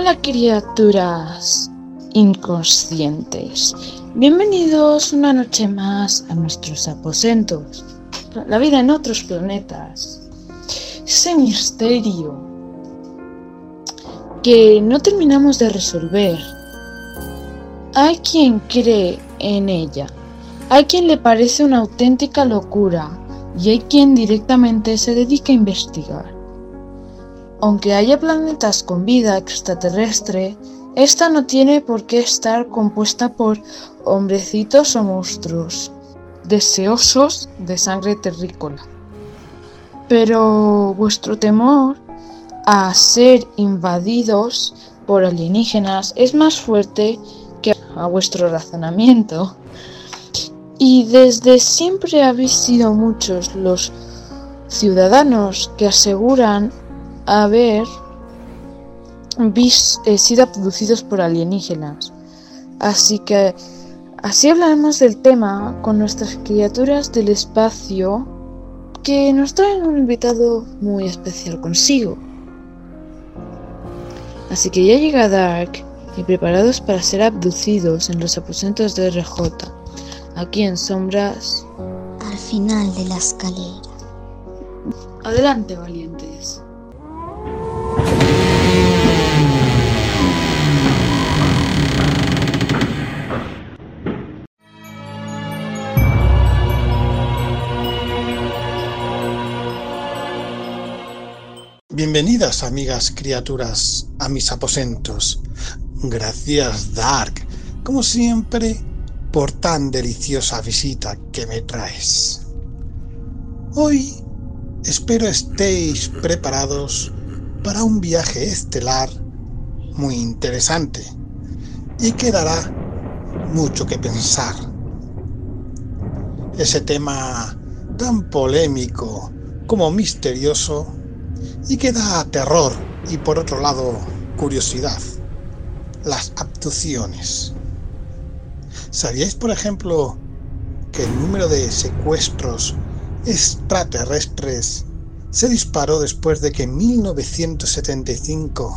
Hola criaturas inconscientes. Bienvenidos una noche más a nuestros aposentos. La vida en otros planetas. Ese misterio que no terminamos de resolver. Hay quien cree en ella. Hay quien le parece una auténtica locura y hay quien directamente se dedica a investigar. Aunque haya planetas con vida extraterrestre, esta no tiene por qué estar compuesta por hombrecitos o monstruos, deseosos de sangre terrícola. Pero vuestro temor a ser invadidos por alienígenas es más fuerte que a vuestro razonamiento. Y desde siempre habéis sido muchos los ciudadanos que aseguran haber eh, sido abducidos por alienígenas. Así que así hablaremos del tema con nuestras criaturas del espacio que nos traen un invitado muy especial consigo. Así que ya llega Dark y preparados para ser abducidos en los aposentos de RJ, aquí en Sombras. Al final de la escalera. Adelante, valientes. Bienvenidas, amigas criaturas, a mis aposentos. Gracias, Dark, como siempre, por tan deliciosa visita que me traes. Hoy espero estéis preparados para un viaje estelar muy interesante y que dará mucho que pensar. Ese tema tan polémico como misterioso y que da terror y por otro lado curiosidad, las abducciones. ¿Sabíais, por ejemplo, que el número de secuestros extraterrestres se disparó después de que en 1975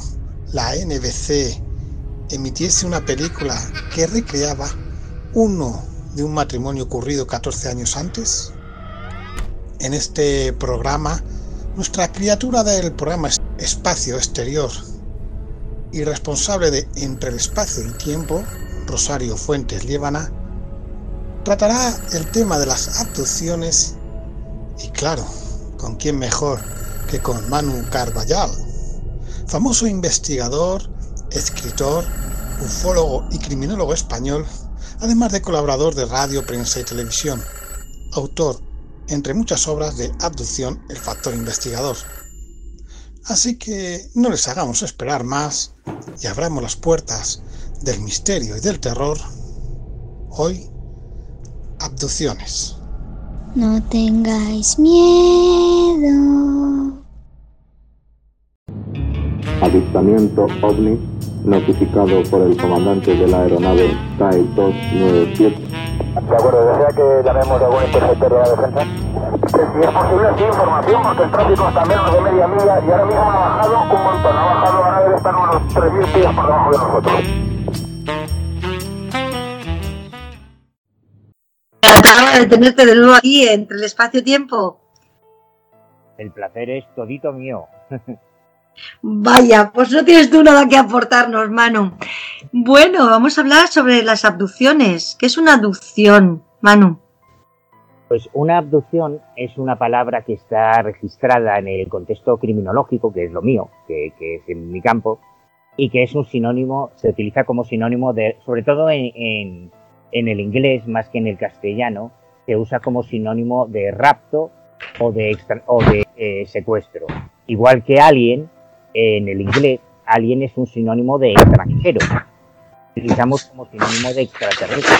la NBC emitiese una película que recreaba uno de un matrimonio ocurrido 14 años antes? En este programa nuestra criatura del programa Espacio Exterior y responsable de Entre el Espacio y Tiempo, Rosario Fuentes Liébana, tratará el tema de las abducciones y claro, ¿con quién mejor que con Manu Carballal, famoso investigador, escritor, ufólogo y criminólogo español, además de colaborador de radio, prensa y televisión, autor entre muchas obras de abducción el factor investigador. Así que no les hagamos esperar más y abramos las puertas del misterio y del terror. Hoy, abducciones. No tengáis miedo. Avistamiento ovni notificado por el comandante de la aeronave TAE 297 de acuerdo, ¿desea que llamemos a algún interceptor de la defensa? Si es posible, sí, información, porque el tráfico está menos de media milla y ahora mismo ha bajado un montón, ha bajado, ahora debe estar unos 3.000 pies por debajo de nosotros. De tenerte de nuevo aquí entre el espacio-tiempo. El placer es todito mío. Vaya, pues no tienes tú nada que aportarnos, Manu. Bueno, vamos a hablar sobre las abducciones. ¿Qué es una abducción, Manu? Pues una abducción es una palabra que está registrada en el contexto criminológico, que es lo mío, que, es en mi campo, y que es un sinónimo, se utiliza como sinónimo de, sobre todo en, el inglés más que en el castellano, se usa como sinónimo de rapto o de, o de eh, secuestro. Igual que alien en el inglés, alien es un sinónimo de extranjero. Utilizamos como sinónimo de extraterrestre.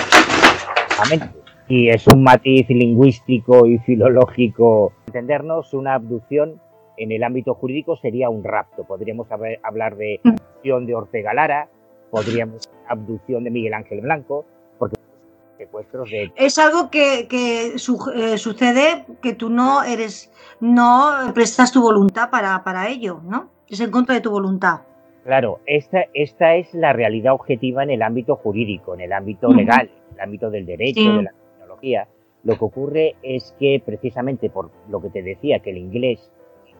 Y es un matiz lingüístico y filológico. Entendernos, una abducción en el ámbito jurídico sería un rapto. Podríamos hablar de abducción de Ortega Lara, podríamos abducción de Miguel Ángel Blanco, porque secuestros de... Es algo que, que eh, sucede que tú no eres, no prestas tu voluntad para, para ello, ¿no? Es en contra de tu voluntad. Claro, esta, esta es la realidad objetiva en el ámbito jurídico, en el ámbito legal, en el ámbito del derecho, Sí. de la tecnología. Lo que ocurre es que precisamente por lo que te decía, que el inglés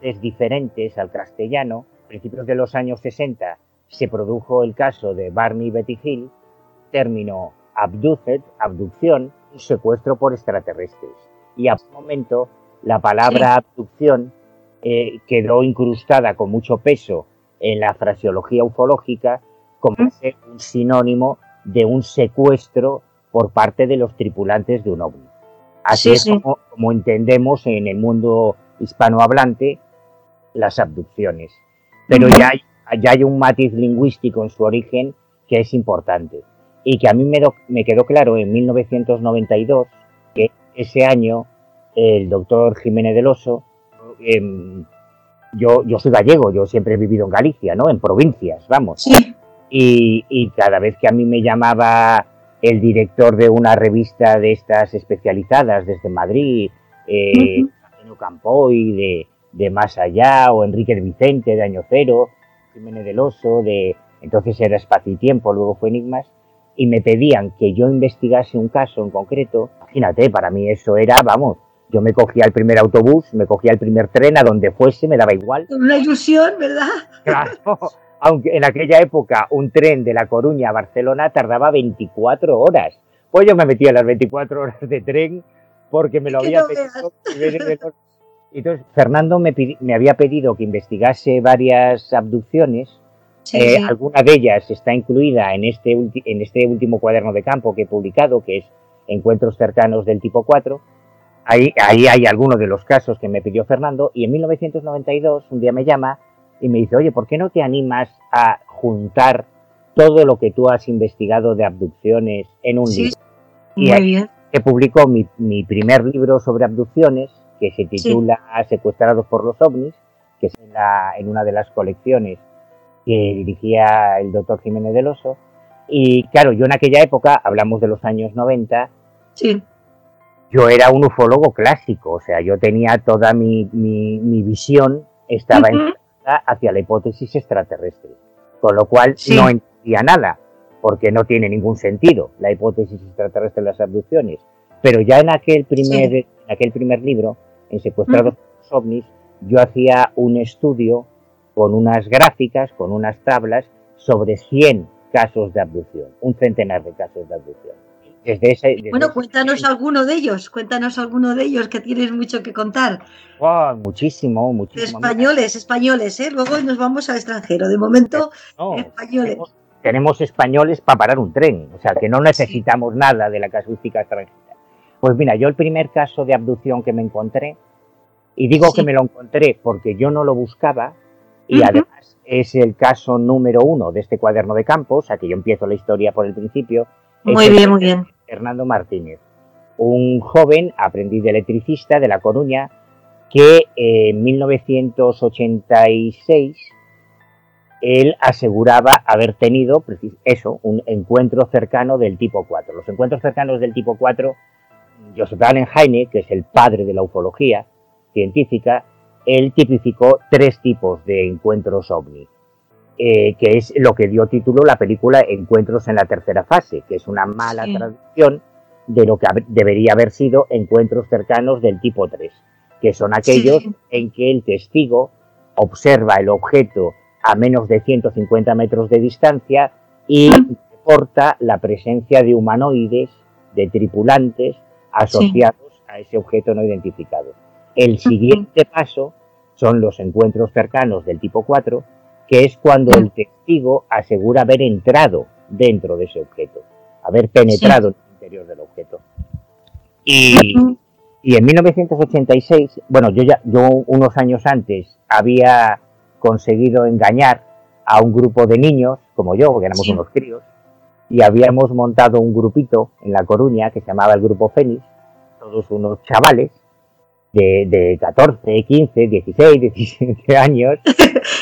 es diferente al castellano, a principios de los años 60 se produjo el caso de Barney Betty Hill, término abduced, abducción, un secuestro por extraterrestres. Y a un momento la palabra abducción eh, quedó incrustada con mucho peso en la fraseología ufológica como ser un sinónimo de un secuestro por parte de los tripulantes de un ovni. Así Sí, es sí. Como, como entendemos en el mundo hispanohablante las abducciones. Pero ya, hay, ya hay un matiz lingüístico en su origen que es importante y que a mí me, do- me quedó claro en 1992 que ese año el doctor Jiménez del Oso, em, yo, yo soy gallego, yo siempre he vivido en Galicia, ¿no? En provincias, vamos. Sí. Y, y cada vez que a mí me llamaba el director de una revista de estas especializadas desde Madrid, eh. Antonio Campoy, de, de Más Allá, o Enrique Vicente, de Año Cero, Jiménez del Oso, de entonces era Espacio y Tiempo, luego fue Enigmas, y me pedían que yo investigase un caso en concreto. Imagínate, para mí eso era, vamos, yo me cogía el primer autobús, me cogía el primer tren, a donde fuese, me daba igual. Con una ilusión, ¿verdad? Claro, aunque en aquella época un tren de La Coruña a Barcelona tardaba 24 horas. Pues yo me metía las 24 horas de tren porque me lo había no pedido. Entonces, Fernando me, me había pedido que investigase varias abducciones. Sí, Eh, sí. Alguna de ellas está incluida en este, en este último cuaderno de campo que he publicado, que es Encuentros cercanos del tipo 4. Ahí, ahí hay algunos de los casos que me pidió Fernando y en 1992 un día me llama y me dice, oye, ¿por qué no te animas a juntar todo lo que tú has investigado de abducciones en un Sí, libro? Y Muy ahí bien. publicó mi, mi primer libro sobre abducciones, que se titula Secuestrados por los ovnis, que es en, la- en una de las colecciones que dirigía el doctor Jiménez del Oso. Y claro, yo en aquella época, hablamos de los años 90, Sí. Yo era un ufólogo clásico, o sea, yo tenía toda mi, mi, mi visión, estaba hacia la hipótesis extraterrestre, con lo cual Sí. no entendía nada, porque no tiene ningún sentido la hipótesis extraterrestre de las abducciones. Pero ya en aquel primer, Sí. en aquel primer libro, en Secuestrados por los ovnis, yo hacía un estudio con unas gráficas, con unas tablas, sobre 100 casos de abducción, un centenar de casos de abducción. Desde ese, desde Bueno, ese- cuéntanos alguno de ellos, cuéntanos alguno de ellos que tienes mucho que contar. Wow, muchísimo, muchísimo. españoles, españoles, ¿eh? Luego nos vamos al extranjero. De momento, No, españoles. tenemos, tenemos españoles para parar un tren, o sea que no necesitamos nada de la casuística extranjera. Pues mira, yo el primer caso de abducción que me encontré, y digo Sí. que me lo encontré porque yo no lo buscaba, y además es el caso número uno de este cuaderno de campo, o sea que yo empiezo la historia por el principio. muy bien, muy bien. Hernando Martínez, un joven aprendiz de electricista de La Coruña que en 1986 él aseguraba haber tenido eso, un encuentro cercano del tipo 4. Los encuentros cercanos del tipo 4, Joseph Allen Heine, que es el padre de la ufología científica, él tipificó tres tipos de encuentros ovni, eh, que es lo que dio título la película Encuentros en la tercera fase, que es una mala Sí. traducción de lo que debería haber sido encuentros cercanos del tipo 3, que son aquellos Sí. en que el testigo observa el objeto a menos de 150 metros de distancia y reporta la presencia de humanoides, de tripulantes asociados a ese objeto no identificado. El siguiente paso son los encuentros cercanos del tipo 4, que es cuando Mm. el testigo asegura haber entrado dentro de ese objeto, haber penetrado en el interior del objeto. Y, Ujú. y en 1986, bueno, yo ya, yo unos años antes había conseguido engañar a un grupo de niños, como yo, porque éramos Sí. unos críos, y habíamos montado un grupito en La Coruña que se llamaba el Grupo Fénix, todos unos chavales de, de 14, 15, 16, 17 años.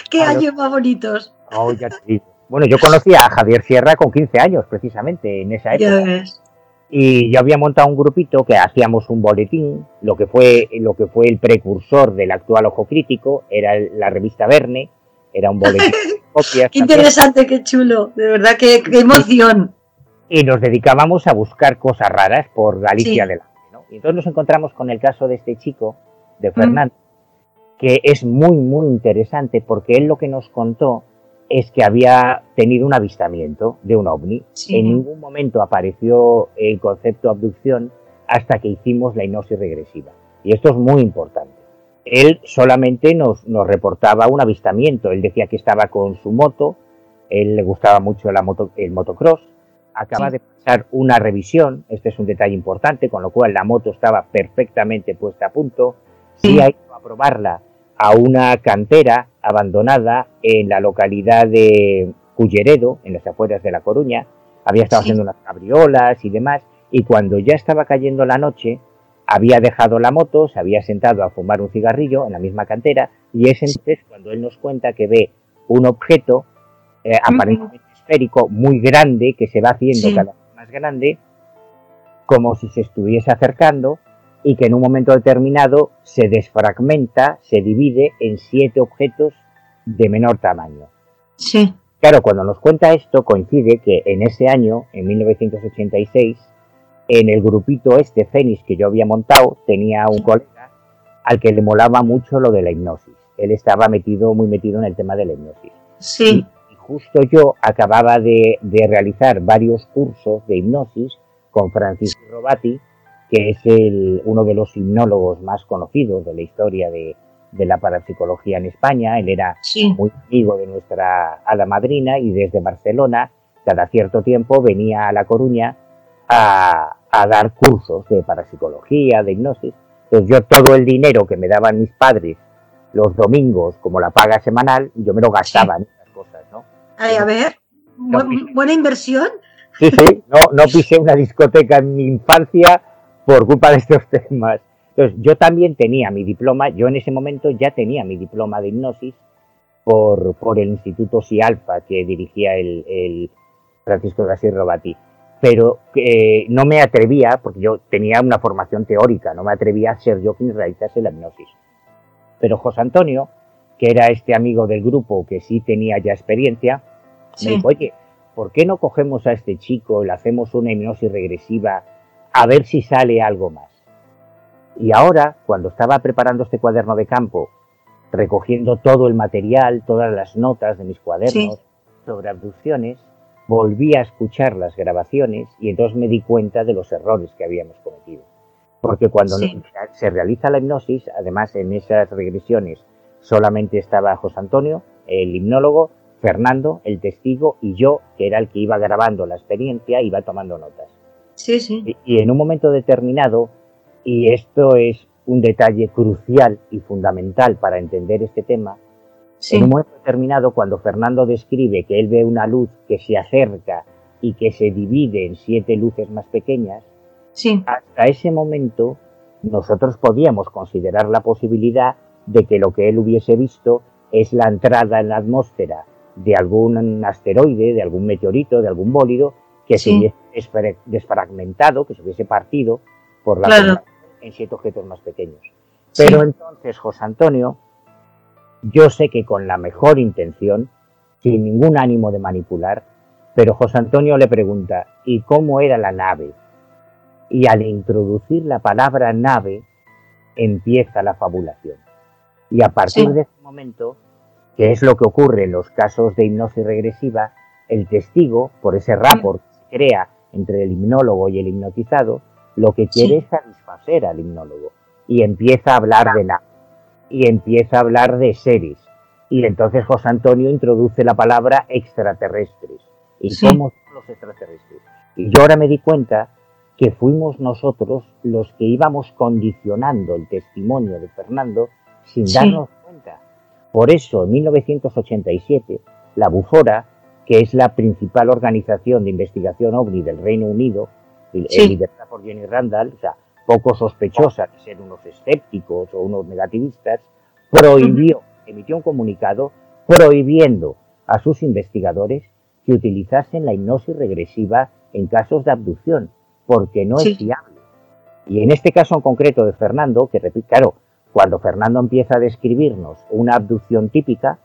Qué años más bonitos. Oh, ya te digo. Bueno, yo conocí a Javier Sierra con 15 años, precisamente, en esa Ya época. ves. y yo había montado un grupito que hacíamos un boletín, lo que fue lo que fue el precursor del actual Ojo Crítico, era la revista Verne, era un boletín de copias. Qué también. interesante, qué chulo. De verdad, qué, qué emoción. y nos dedicábamos a buscar cosas raras por Galicia Sí. delante. ¿no? Y entonces nos encontramos con el caso de este chico, Mm. de Fernando, que es muy, muy interesante porque él lo que nos contó es que había tenido un avistamiento de un ovni. Sí. En ningún momento apareció el concepto abducción hasta que hicimos la hipnosis regresiva. Y esto es muy importante. Él solamente nos, nos reportaba un avistamiento. Él decía que estaba con su moto, él le gustaba mucho la moto, el motocross, acaba Sí. de pasar una revisión, este es un detalle importante, con lo cual la moto estaba perfectamente puesta a punto, sí Sí. ha ido a probarla a una cantera abandonada en la localidad de Culleredo, en las afueras de La Coruña, había estado Sí. haciendo unas cabriolas y demás, y cuando ya estaba cayendo la noche, había dejado la moto, se había sentado a fumar un cigarrillo en la misma cantera, y es entonces cuando él nos cuenta que ve un objeto eh, aparentemente esférico, muy grande, que se va haciendo Sí. cada vez más grande, como si se estuviese acercando, y que en un momento determinado se desfragmenta, se divide en siete objetos de menor tamaño. Sí, Claro, cuando nos cuenta esto, coincide que en ese año, en 1986, en el grupito este Fénix que yo había montado, tenía un colega al que le molaba mucho lo de la hipnosis. Él estaba metido, muy metido en el tema de la hipnosis. sí, Y justo yo acababa de, de realizar varios cursos de hipnosis con Francisco Robati, que es el, uno de los hipnólogos más conocidos de la historia de, de la parapsicología en España. Él era sí. muy amigo de nuestra hada madrina y desde Barcelona, cada cierto tiempo venía a La Coruña a, a dar cursos de parapsicología, de hipnosis. Entonces yo todo el dinero que me daban mis padres los domingos como la paga semanal, yo me lo gastaba. Ay, a ver, bu- buena inversión. Sí, sí, no, no pisé una discoteca en mi infancia por culpa de estos temas. Entonces, yo también tenía mi diploma, yo en ese momento ya tenía mi diploma de hipnosis por, por el Instituto SIALPA que dirigía el, el Francisco García Robati. Pero eh, no me atrevía, porque yo tenía una formación teórica, no me atrevía a ser yo quien realizase la hipnosis. Pero José Antonio, que era este amigo del grupo que sí tenía ya experiencia, me dijo, oye, ¿por qué no cogemos a este chico y le hacemos una hipnosis regresiva a ver si sale algo más? Y ahora, cuando estaba preparando este cuaderno de campo, recogiendo todo el material, todas las notas de mis cuadernos sobre abducciones, volví a escuchar las grabaciones y entonces me di cuenta de los errores que habíamos cometido. Porque cuando Sí. se realiza la hipnosis, además en esas regresiones solamente estaba José Antonio, el hipnólogo, Fernando, el testigo, y yo, que era el que iba grabando la experiencia, iba tomando notas. sí, sí. Y, y en un momento determinado, y esto es un detalle crucial y fundamental para entender este tema, sí. en un momento determinado, cuando Fernando describe que él ve una luz que se acerca y que se divide en siete luces más pequeñas, Sí, hasta ese momento nosotros podíamos considerar la posibilidad de que lo que él hubiese visto es la entrada en la atmósfera de algún asteroide, de algún meteorito, de algún bólido que se hubiese desfra- desfragmentado, que se hubiese partido por la Claro. en siete objetos más pequeños. Pero sí. entonces, José Antonio, yo sé que con la mejor intención, sin ningún ánimo de manipular, pero José Antonio le pregunta, ¿y cómo era la nave? Y al introducir la palabra nave, empieza la fabulación. Y a partir Sí. de ese momento, que es lo que ocurre en los casos de hipnosis regresiva, el testigo, por ese rapport que se crea entre el hipnólogo y el hipnotizado, lo que quiere Sí. es satisfacer al hipnólogo. Y empieza a hablar de nave. Y empieza a hablar de seres. Y entonces José Antonio introduce la palabra extraterrestres. ¿Y Sí. cómo son los extraterrestres? Y yo ahora me di cuenta que fuimos nosotros los que íbamos condicionando el testimonio de Fernando sin Sí. darnos. Por eso, en 1987, la Bufora, que es la principal organización de investigación ovni del Reino Unido, Sí. liderada por Jenny Randall, o sea, poco sospechosa de ser unos escépticos o unos negativistas, prohibió, emitió un comunicado prohibiendo a sus investigadores que utilizasen la hipnosis regresiva en casos de abducción, porque no Sí. es fiable. Y en este caso en concreto de Fernando, que repito, claro, cuando Fernando empieza a describirnos una abducción típica,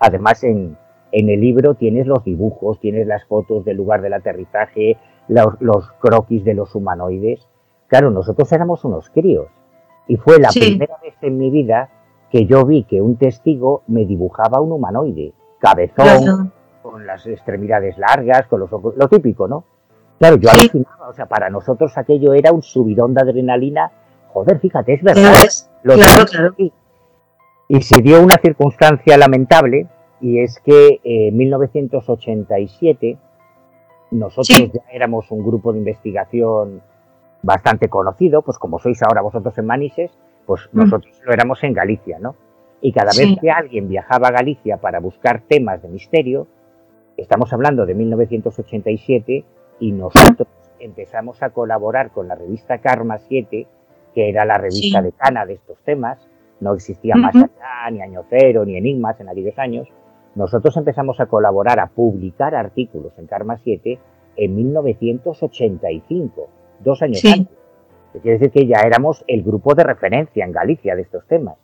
Además, en, en el libro tienes los dibujos, tienes las fotos del lugar del aterrizaje, los, los croquis de los humanoides. Claro, nosotros éramos unos críos. Y fue la Sí. primera vez en mi vida que yo vi que un testigo me dibujaba un humanoide. Cabezón, Claro. con las extremidades largas, con los ojos, lo típico, ¿no? Claro, yo Sí. alucinaba, o sea, para nosotros aquello era un subidón de adrenalina. Joder, fíjate, es verdad. Lo claro, claro. Y se dio una circunstancia lamentable, y es que eh, en 1987 nosotros Sí. ya éramos un grupo de investigación bastante conocido, pues como sois ahora vosotros en Manises, pues Mm. nosotros lo éramos en Galicia, ¿no? Y cada Sí. vez que alguien viajaba a Galicia para buscar temas de misterio, estamos hablando de 1987, y nosotros empezamos a colaborar con la revista Karma 7, que era la revista Sí. decana de estos temas, no existía más allá, ni Año Cero, ni Enigmas en aquellos años, nosotros empezamos a colaborar, a publicar artículos en Karma 7 en 1985, dos años Sí. antes. Quiere decir que ya éramos el grupo de referencia en Galicia de estos temas.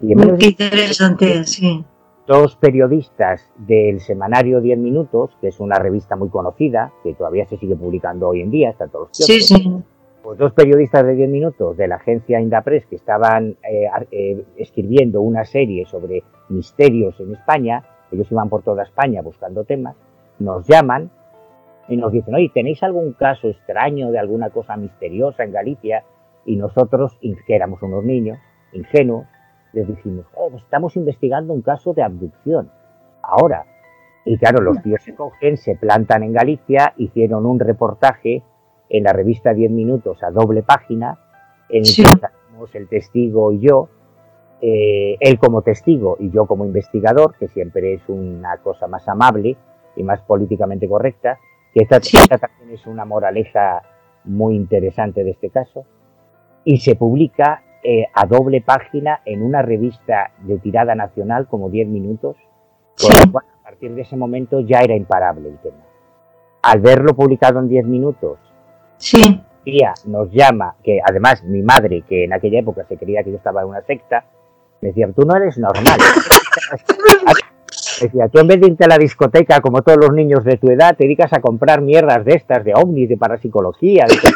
Y en Qué 1985, interesante, sí. dos periodistas del semanario 10 Minutos, que es una revista muy conocida, que todavía se sigue publicando hoy en día, está todos los Sí, kioscos, sí. Pues dos periodistas de 10 minutos de la agencia Indapress que estaban eh, eh, escribiendo una serie sobre misterios en España, ellos iban por toda España buscando temas, nos llaman y nos dicen, oye, ¿tenéis algún caso extraño de alguna cosa misteriosa en Galicia? Y nosotros, que éramos unos niños, ingenuos, les dijimos, "Oh, pues estamos investigando un caso de abducción. Ahora. Y claro, los tíos se cogen, se plantan en Galicia, hicieron un reportaje en la revista 10 minutos a doble página, en el Sí. que salimos el testigo y yo, eh, él como testigo y yo como investigador, que siempre es una cosa más amable y más políticamente correcta, que esta, Sí. esta también es una moraleja muy interesante de este caso, y se publica eh, a doble página en una revista de tirada nacional como 10 minutos, con Sí. lo cual a partir de ese momento ya era imparable el tema. Al verlo publicado en 10 minutos, Sí. tía nos llama, que además mi madre, que en aquella época se creía que yo estaba en una secta, me decía, tú no eres normal. Decía, tú en vez de irte a la discoteca como todos los niños de tu edad, te dedicas a comprar mierdas de estas, de ovnis, de parapsicología. de todo".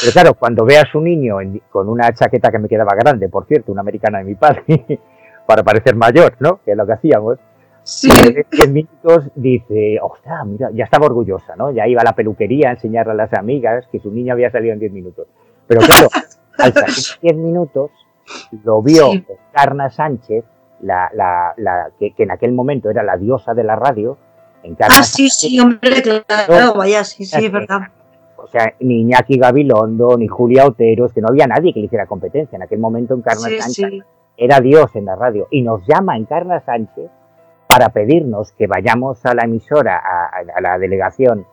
Pero claro, cuando veas un niño en- con una chaqueta que me quedaba grande, por cierto, una americana de mi padre, para parecer mayor, ¿no? Que es lo que hacíamos, Sí. en 10 minutos dice, ostras, mira, ya estaba orgullosa, ¿no? Ya iba a la peluquería a enseñarle a las amigas que su niño había salido en 10 minutos. Pero claro, al salir 10 minutos, lo vio Sí. Encarna Sánchez, la, la, la, que, que en aquel momento era la diosa de la radio. Encarna Ah, sí, sí, hombre, claro, vaya, sí, sí, es verdad. O sea, ni Iñaki Gabilondo, ni Julia Otero, es que no había nadie que le hiciera competencia. En aquel momento Encarna Sí, Sánchez sí. era Dios en la radio y nos llama Encarna Sánchez para pedirnos que vayamos a la emisora, a, la delegación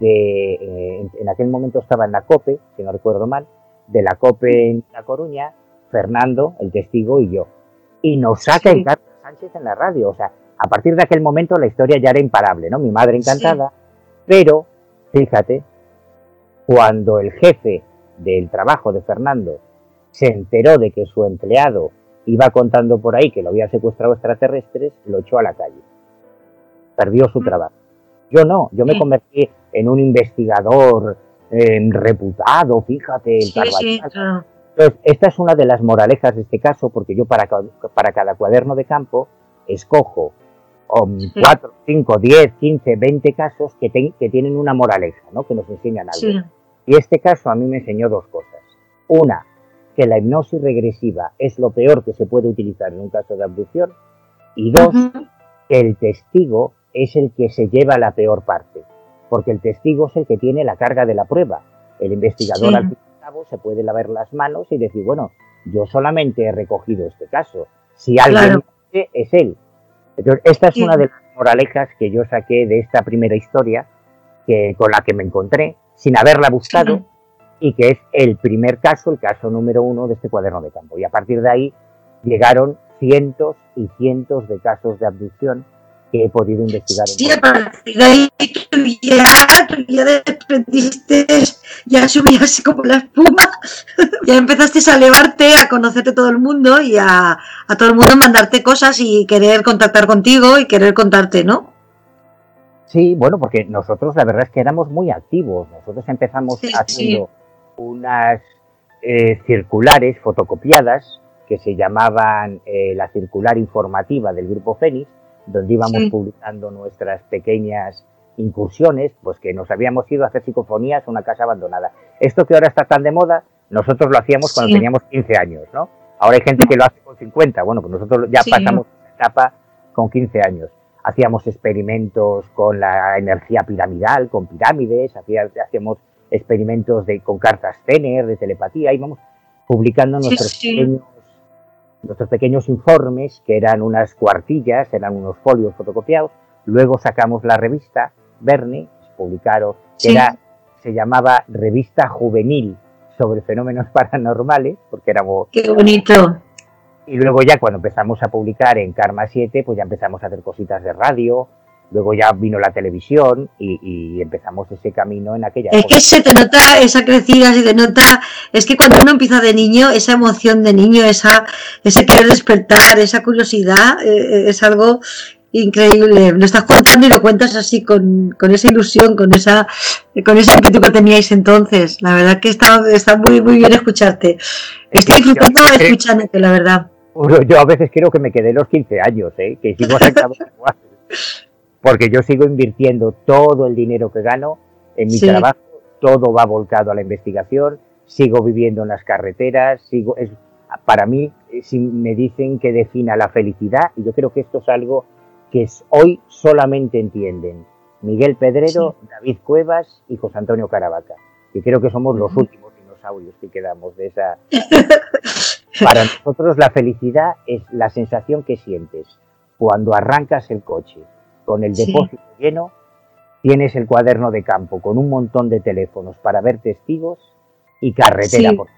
de, eh, en, aquel momento estaba en la COPE, si no recuerdo mal, de la COPE en La Coruña, Fernando, el testigo y yo. Y nos saca Sí. Encarna Sánchez en la radio. O sea, a partir de aquel momento la historia ya era imparable, ¿no? Mi madre encantada, pero, fíjate, cuando el jefe del trabajo de Fernando se enteró de que su empleado iba contando por ahí que lo había secuestrado extraterrestres, lo echó a la calle. Perdió su Mm. trabajo. Yo no, yo me Sí. convertí en un investigador eh, reputado, fíjate, el Sí. Entonces, esta es una de las moralejas de este caso, porque yo para, ca- para cada cuaderno de campo escojo um, Sí. 4, 5, 10, 15, 20 casos que, ten- que tienen una moraleja, ¿no? que nos enseñan algo. Sí, Y este caso a mí me enseñó dos cosas. Una, que la hipnosis regresiva es lo peor que se puede utilizar en un caso de abducción. Y dos, que el testigo es el que se lleva la peor parte, porque el testigo es el que tiene la carga de la prueba. El investigador Sí. al fin y al cabo se puede lavar las manos y decir, bueno, yo solamente he recogido este caso. Si alguien Claro. dice, es él. Entonces, esta es Sí. una de las moralejas que yo saqué de esta primera historia que, con la que me encontré sin haberla buscado Sí. Y que es el primer caso, el caso número uno de este cuaderno de campo. Y a partir de ahí llegaron cientos y cientos de casos de abducción que he podido investigar. Sí, a partir de ahí tú ya, tú ya desprendiste, ya subías como la espuma, ya empezaste a elevarte, a conocerte todo el mundo y a, a todo el mundo mandarte cosas y querer contactar contigo y querer contarte, ¿no? Sí, bueno, porque nosotros la verdad es que éramos muy activos. Nosotros empezamos Sí, haciendo unas eh, circulares fotocopiadas que se llamaban eh, la circular informativa del Grupo Fénix, donde íbamos Sí. publicando nuestras pequeñas incursiones, pues que nos habíamos ido a hacer psicofonías a una casa abandonada. Esto que ahora está tan de moda, nosotros lo hacíamos cuando Sí. teníamos 15 años, ¿no? Ahora hay gente que lo hace con 50, bueno, pues nosotros ya Sí. pasamos esa etapa con 15 años hacíamos experimentos con la energía piramidal, con pirámides, hacía- hacíamos experimentos de, con cartas Zener, de telepatía, íbamos publicando Sí, nuestros, sí. Pequeños, nuestros pequeños informes, que eran unas cuartillas, eran unos folios fotocopiados, luego sacamos la revista Verne, publicaron, que Sí. era, se llamaba Revista Juvenil sobre fenómenos paranormales, porque éramos Qué bonito. y luego ya cuando empezamos a publicar en Karma 7, pues ya empezamos a hacer cositas de radio, luego ya vino la televisión y, y empezamos ese camino en aquella Es época. que se te nota esa crecida, se te nota, es que cuando uno empieza de niño, esa emoción de niño, esa, ese querer despertar, esa curiosidad, eh, eh, es algo increíble. Lo estás contando y lo cuentas así con, con esa ilusión, con esa, con ese ímpetu que teníais entonces. La verdad que está, está muy, muy bien escucharte. Estoy disfrutando Yo- escuchándote, la verdad. Yo a veces creo que me quedé los 15 años, ¿eh? que exactamente igual. Porque yo sigo invirtiendo todo el dinero que gano en mi Sí. trabajo, todo va volcado a la investigación, sigo viviendo en las carreteras, sigo es para mí eh, si me dicen que defina la felicidad, y yo creo que esto es algo que es- hoy solamente entienden Miguel Pedrero, David Cuevas y José Antonio Caravaca. Y creo que somos los últimos dinosaurios que quedamos de esa para nosotros la felicidad es la sensación que sientes cuando arrancas el coche con el Sí. depósito lleno, tienes el cuaderno de campo con un montón de teléfonos para ver testigos y carretera Sí. por.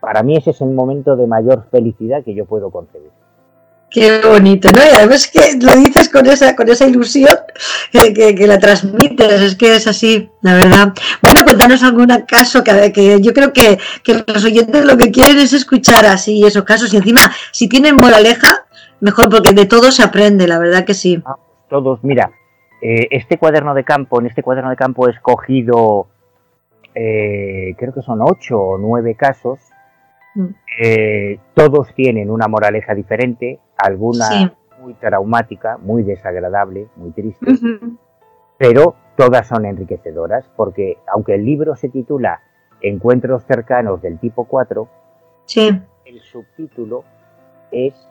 Para mí ese es el momento de mayor felicidad que yo puedo concebir. Qué bonito, ¿no? Y además que lo dices con esa, con esa ilusión que, que- que la transmites, es que es así, la verdad. Bueno, cuéntanos algún caso que, que yo creo que, que los oyentes lo que quieren es escuchar así esos casos y encima, si tienen moraleja, mejor porque de todo se aprende, la verdad que sí. Todos, mira, eh, este cuaderno de campo, en este cuaderno de campo he escogido, eh, creo que son ocho o nueve casos Mm. Eh, todos tienen una moraleja diferente, alguna Sí. muy traumática, muy desagradable, muy triste, pero todas son enriquecedoras porque aunque el libro se titula Encuentros cercanos del tipo 4, Sí, el subtítulo es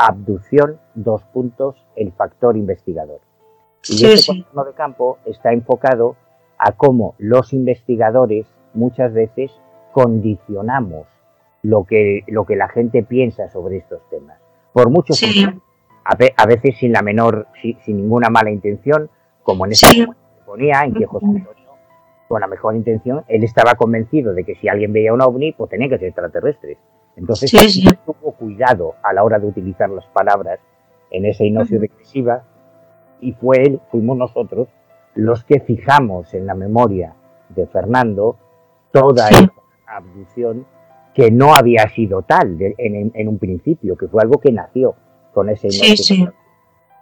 Abducción, dos puntos, el factor investigador. Y sí, este sí. de campo está enfocado a cómo los investigadores muchas veces condicionamos lo que, lo que la gente piensa sobre estos temas. Por mucho que Sí. sean, a, ve- a veces sin la menor, si- sin, ninguna mala intención, como en esta Sí. ponía, en que José Antonio, con la mejor intención, él estaba convencido de que si alguien veía un ovni, pues tenía que ser extraterrestres. Entonces, Sí, sí. tuvo cuidado a la hora de utilizar las palabras en esa hipnosis Ujú. regresiva y fue él, fuimos nosotros, los que fijamos en la memoria de Fernando toda Sí. esta abducción que no había sido tal de- en, un principio, que fue algo que nació con ese sí.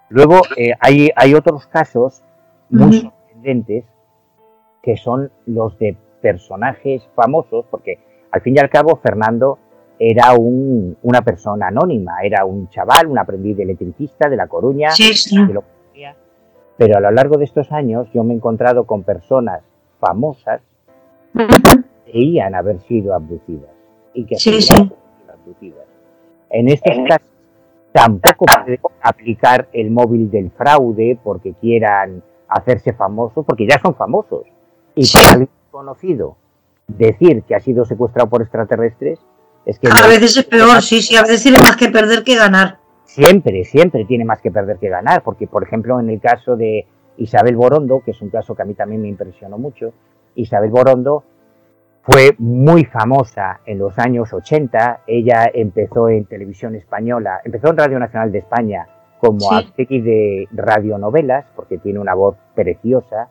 Luego eh, hay, hay otros casos muy Ujú. sorprendentes que son los de personajes famosos, porque al fin y al cabo Fernando era un- una persona anónima, era un chaval, un aprendiz de electricista de La Coruña, Sí, sí. que lo conocía, pero a lo largo de estos años yo me he encontrado con personas famosas que creían haber sido abducidas y que Sí, sido abducidas. En estos casos tampoco puede aplicar el móvil del fraude porque quieran hacerse famosos, porque ya son famosos. Y para alguien conocido decir que ha sido secuestrado por extraterrestres es que A no- veces es peor, sí, sí, a veces tiene más que perder que ganar. siempre, siempre tiene más que perder que ganar, porque por ejemplo en el caso de Isabel Borondo, que es un caso que a mí también me impresionó mucho, Isabel Borondo fue muy famosa en los años 80, ella empezó en televisión española, empezó en Radio Nacional de España como Sí. actriz de radionovelas, porque tiene una voz preciosa,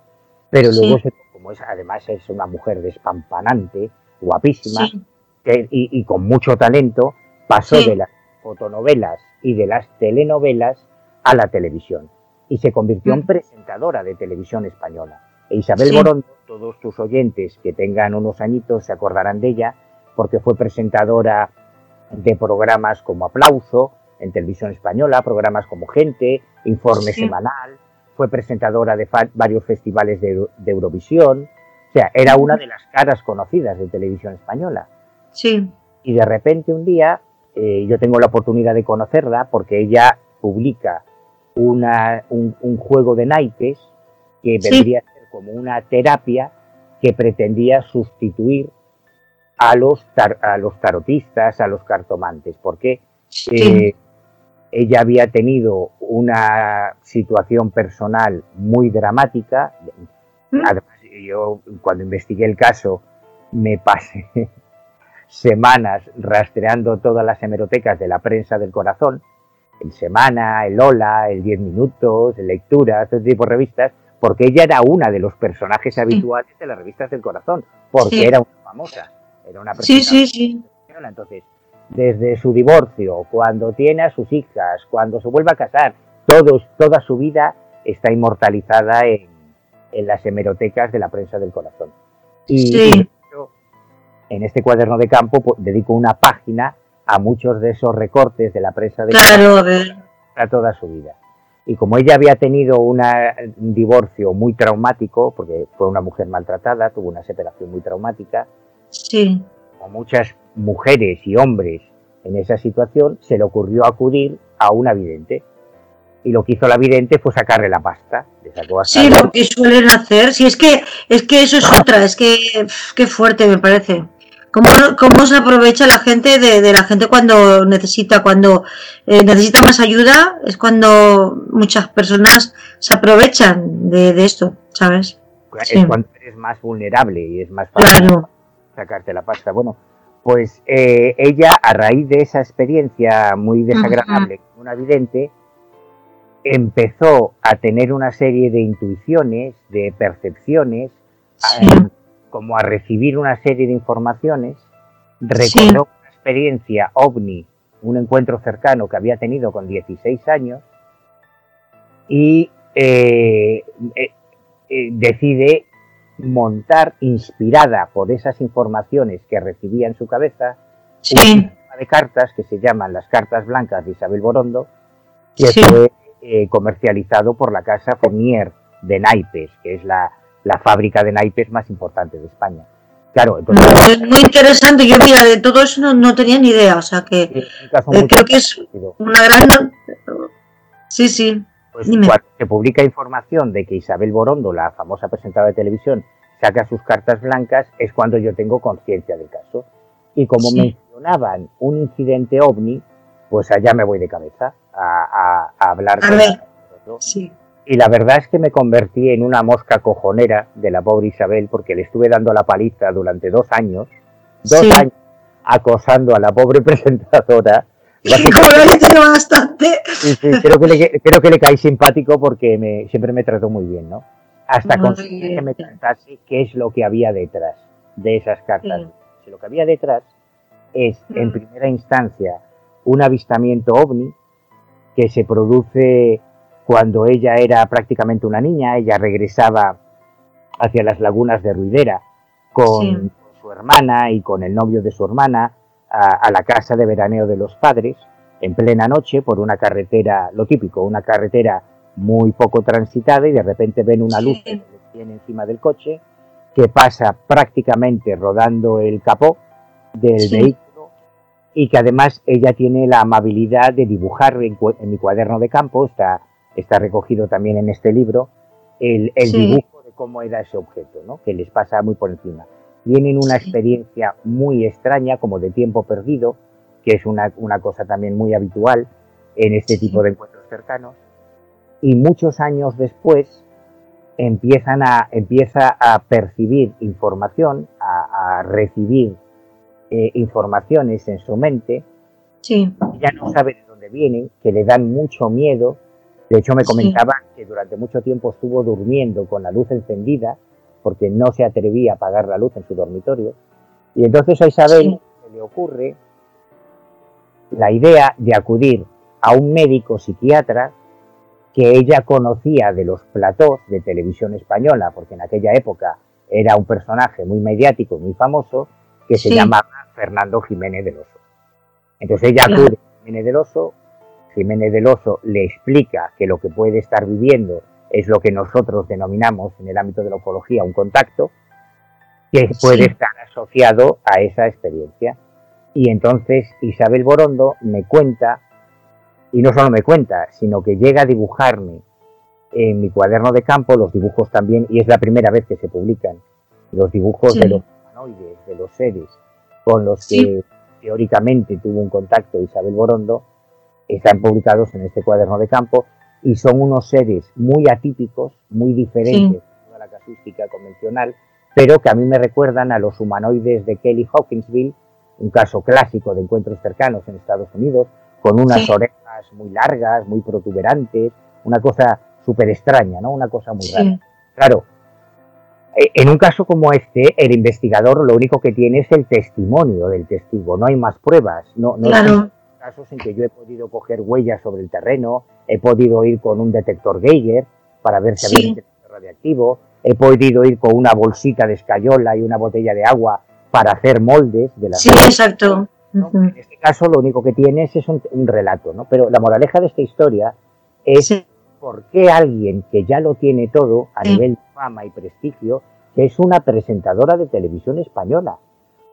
pero luego, Sí. se- como es, además es una mujer despampanante, guapísima, Sí, que- y, y con mucho talento, pasó Sí. de las fotonovelas y de las telenovelas a la televisión y se convirtió en Mm. presentadora de televisión española. E Isabel Sí. Borondo, todos tus oyentes que tengan unos añitos se acordarán de ella, porque fue presentadora de programas como Aplauso en televisión española, programas como Gente, Informe Sí. Semanal, fue presentadora de varios festivales de, de Eurovisión, o sea, era una de las caras conocidas de televisión española. Sí, Y de repente un día eh, yo tengo la oportunidad de conocerla porque ella publica una, un, un juego de naipes que Sí. vendría a ser como una terapia que pretendía sustituir a los, tar- a los tarotistas, a los cartomantes, porque sí, eh, ella había tenido una situación personal muy dramática. ¿Mm? Además, yo cuando investigué el caso me pasé semanas rastreando todas las hemerotecas de la prensa del corazón, el Semana, el Hola, el 10 Minutos, el Lectura, todo tipo de revistas, porque ella era una de los personajes habituales de las revistas del corazón, porque Sí. era una famosa, era una sí, sí, sí. española. Entonces, desde su divorcio, cuando tiene a sus hijas, cuando se vuelve a casar, todos, toda su vida está inmortalizada en, en las hemerotecas de la prensa del corazón. Y, Sí. De en este cuaderno de campo pues, dedico una página a muchos de esos recortes de la prensa corazón Claro, para toda su vida. Y como ella había tenido una- un divorcio muy traumático, porque fue una mujer maltratada, tuvo una separación muy traumática, Sí, como muchas mujeres y hombres en esa situación, se le ocurrió acudir a una vidente. Y lo que hizo la vidente fue sacarle la pasta. Le sacó hasta sí, el- lo que suelen hacer. Sí, es que, es que eso es otra, es que, qué fuerte me parece. ¿Cómo, cómo se aprovecha la gente de, de la gente cuando necesita, cuando eh, necesita más ayuda? Es cuando muchas personas se aprovechan de, de esto, ¿sabes? es sí. cuando eres más vulnerable y es más fácil Claro, sacarte la pasta. Bueno, pues eh, ella, a raíz de esa experiencia muy desagradable con una vidente, empezó a tener una serie de intuiciones, de percepciones, Sí. a- como a recibir una serie de informaciones, recordó Sí. una experiencia ovni, un encuentro cercano que había tenido con 16 años y eh, eh, eh, decide montar, inspirada por esas informaciones que recibía en su cabeza, un sí, sistema de cartas que se llaman las cartas blancas de Isabel Borondo, que Sí. fue eh, comercializado por la casa Fournier de naipes, que es la, la fábrica de naipes más importante de España. Claro, entonces es muy interesante. Yo, mira, de todo eso no, no tenía ni idea, o sea que eh, creo que es una gran. Sí, sí, Pues Dime. cuando se publica información de que Isabel Borondo, la famosa presentadora de televisión, saca sus cartas blancas, es cuando yo tengo conciencia del caso. Y como Sí. mencionaban un incidente ovni, pues allá me voy de cabeza a, a- a hablar A con ver. Sí. Y la verdad es que me convertí en una mosca cojonera de la pobre Isabel porque le estuve dando la paliza durante dos años, dos Sí. años acosando a la pobre presentadora. Como lo he bastante. Sí, sí, creo que le, creo que le caí simpático porque me, siempre me trató muy bien, ¿no? Hasta conseguir que me contase qué es lo que había detrás de esas cartas. Sí. Lo que había detrás es, en Mm. primera instancia, un avistamiento ovni que se produce cuando ella era prácticamente una niña, ella regresaba hacia las lagunas de Ruidera con Sí. su hermana y con el novio de su hermana a, a la casa de veraneo de los padres en plena noche por una carretera, lo típico, una carretera muy poco transitada y de repente ven una luz Sí. que les tiene encima del coche que pasa prácticamente rodando el capó del Sí. vehículo y que además ella tiene la amabilidad de dibujar en, en mi cuaderno de campo, está, está recogido también en este libro, el, el Sí. dibujo de cómo era ese objeto, ¿no? que les pasa muy por encima. Tienen una Sí. experiencia muy extraña, como de tiempo perdido, que es una, una cosa también muy habitual en este Sí. tipo de encuentros cercanos. Y muchos años después empiezan a, empieza a percibir información, a, a recibir eh, informaciones en su mente Sí. Ella no sabe de dónde vienen, que le dan mucho miedo. De hecho, me Sí. comentaba que durante mucho tiempo estuvo durmiendo con la luz encendida porque no se atrevía a apagar la luz en su dormitorio. Y entonces a Isabel Sí. se le ocurre la idea de acudir a un médico psiquiatra que ella conocía de los platós de televisión española, porque en aquella época era un personaje muy mediático, muy famoso, que se Sí. llamaba Fernando Jiménez del Oso. Entonces ella acude a Jiménez del Oso, Jiménez del Oso le explica que lo que puede estar viviendo es lo que nosotros denominamos en el ámbito de la oncología un contacto, que puede Sí. estar asociado a esa experiencia. Y entonces Isabel Borondo me cuenta, y no solo me cuenta, sino que llega a dibujarme en mi cuaderno de campo los dibujos también, y es la primera vez que se publican los dibujos Sí. de los humanoides, de los seres con los que Sí. teóricamente tuvo un contacto Isabel Borondo, están publicados en este cuaderno de campo y son unos seres muy atípicos, muy diferentes de toda la casuística convencional, pero que a mí me recuerdan a los humanoides de Kelly Hawkinsville, un caso clásico de encuentros cercanos en Estados Unidos, con unas Sí. orejas muy largas, muy protuberantes, una cosa súper extraña, ¿no? Una cosa muy rara. Sí. Claro, eh, en un caso como este, el investigador lo único que tiene es el testimonio del testigo, no hay más pruebas, no, no Claro. Casos en que yo he podido coger huellas sobre el terreno, he podido ir con un detector Geiger para ver si Sí. había un detector radiactivo, he podido ir con una bolsita de escayola y una botella de agua para hacer moldes de las Sí, exacto. En este caso lo único que tienes es un, un relato, ¿no? Pero la moraleja de esta historia es Sí. por qué alguien que ya lo tiene todo a Sí. nivel de fama y prestigio, que es una presentadora de televisión española,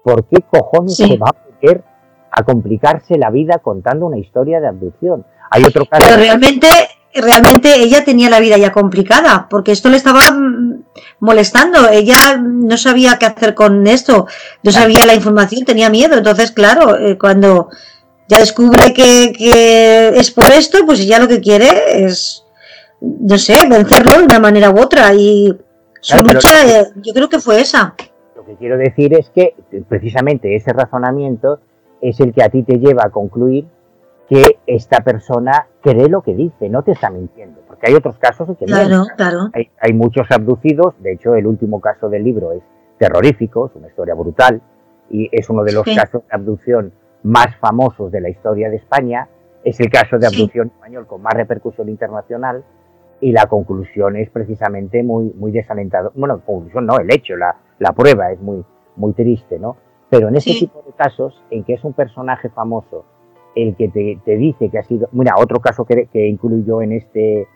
¿por qué cojones Sí. se va a meter a complicarse la vida contando una historia de abducción? Hay otro caso. Pero realmente, realmente ella tenía la vida ya complicada, porque esto le estaba mm, molestando. Ella no sabía qué hacer con esto, no sabía la información, tenía miedo. Entonces, claro, eh, cuando ya descubre que, que es por esto, pues ella lo que quiere es, no sé, vencerlo de una manera u otra. Y su Claro, lucha, eh, yo creo que fue esa. Lo que quiero decir es que precisamente ese razonamiento es el que a ti te lleva a concluir que esta persona cree lo que dice, no te está mintiendo, porque hay otros casos en que Claro, claro. Hay, hay muchos abducidos, de hecho el último caso del libro es terrorífico, es una historia brutal y es uno de los Sí. casos de abducción más famosos de la historia de España, es el caso de Sí. abducción español con más repercusión internacional y la conclusión es precisamente muy, muy desalentadora. Bueno, conclusión no, el hecho, la, la prueba es muy, muy triste, ¿no? Pero en este Sí. tipo de casos, en que es un personaje famoso el que te, te dice que ha sido... Mira, otro caso que, que incluyo en este,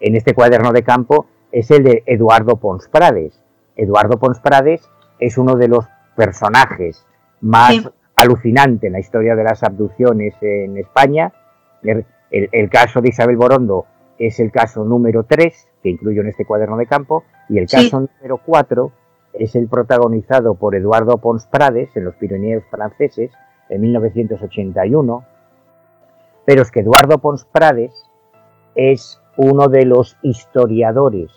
en este cuaderno de campo es el de Eduardo Pons Prades. Eduardo Pons Prades es uno de los personajes más Sí. alucinantes en la historia de las abducciones en España. El, el- el caso de Isabel Borondo es el caso número 3 que incluyo en este cuaderno de campo y el Sí. caso número 4 es el protagonizado por Eduardo Pons Prades en los Pirineos franceses en 1981. Pero es que Eduardo Pons Prades es uno de los historiadores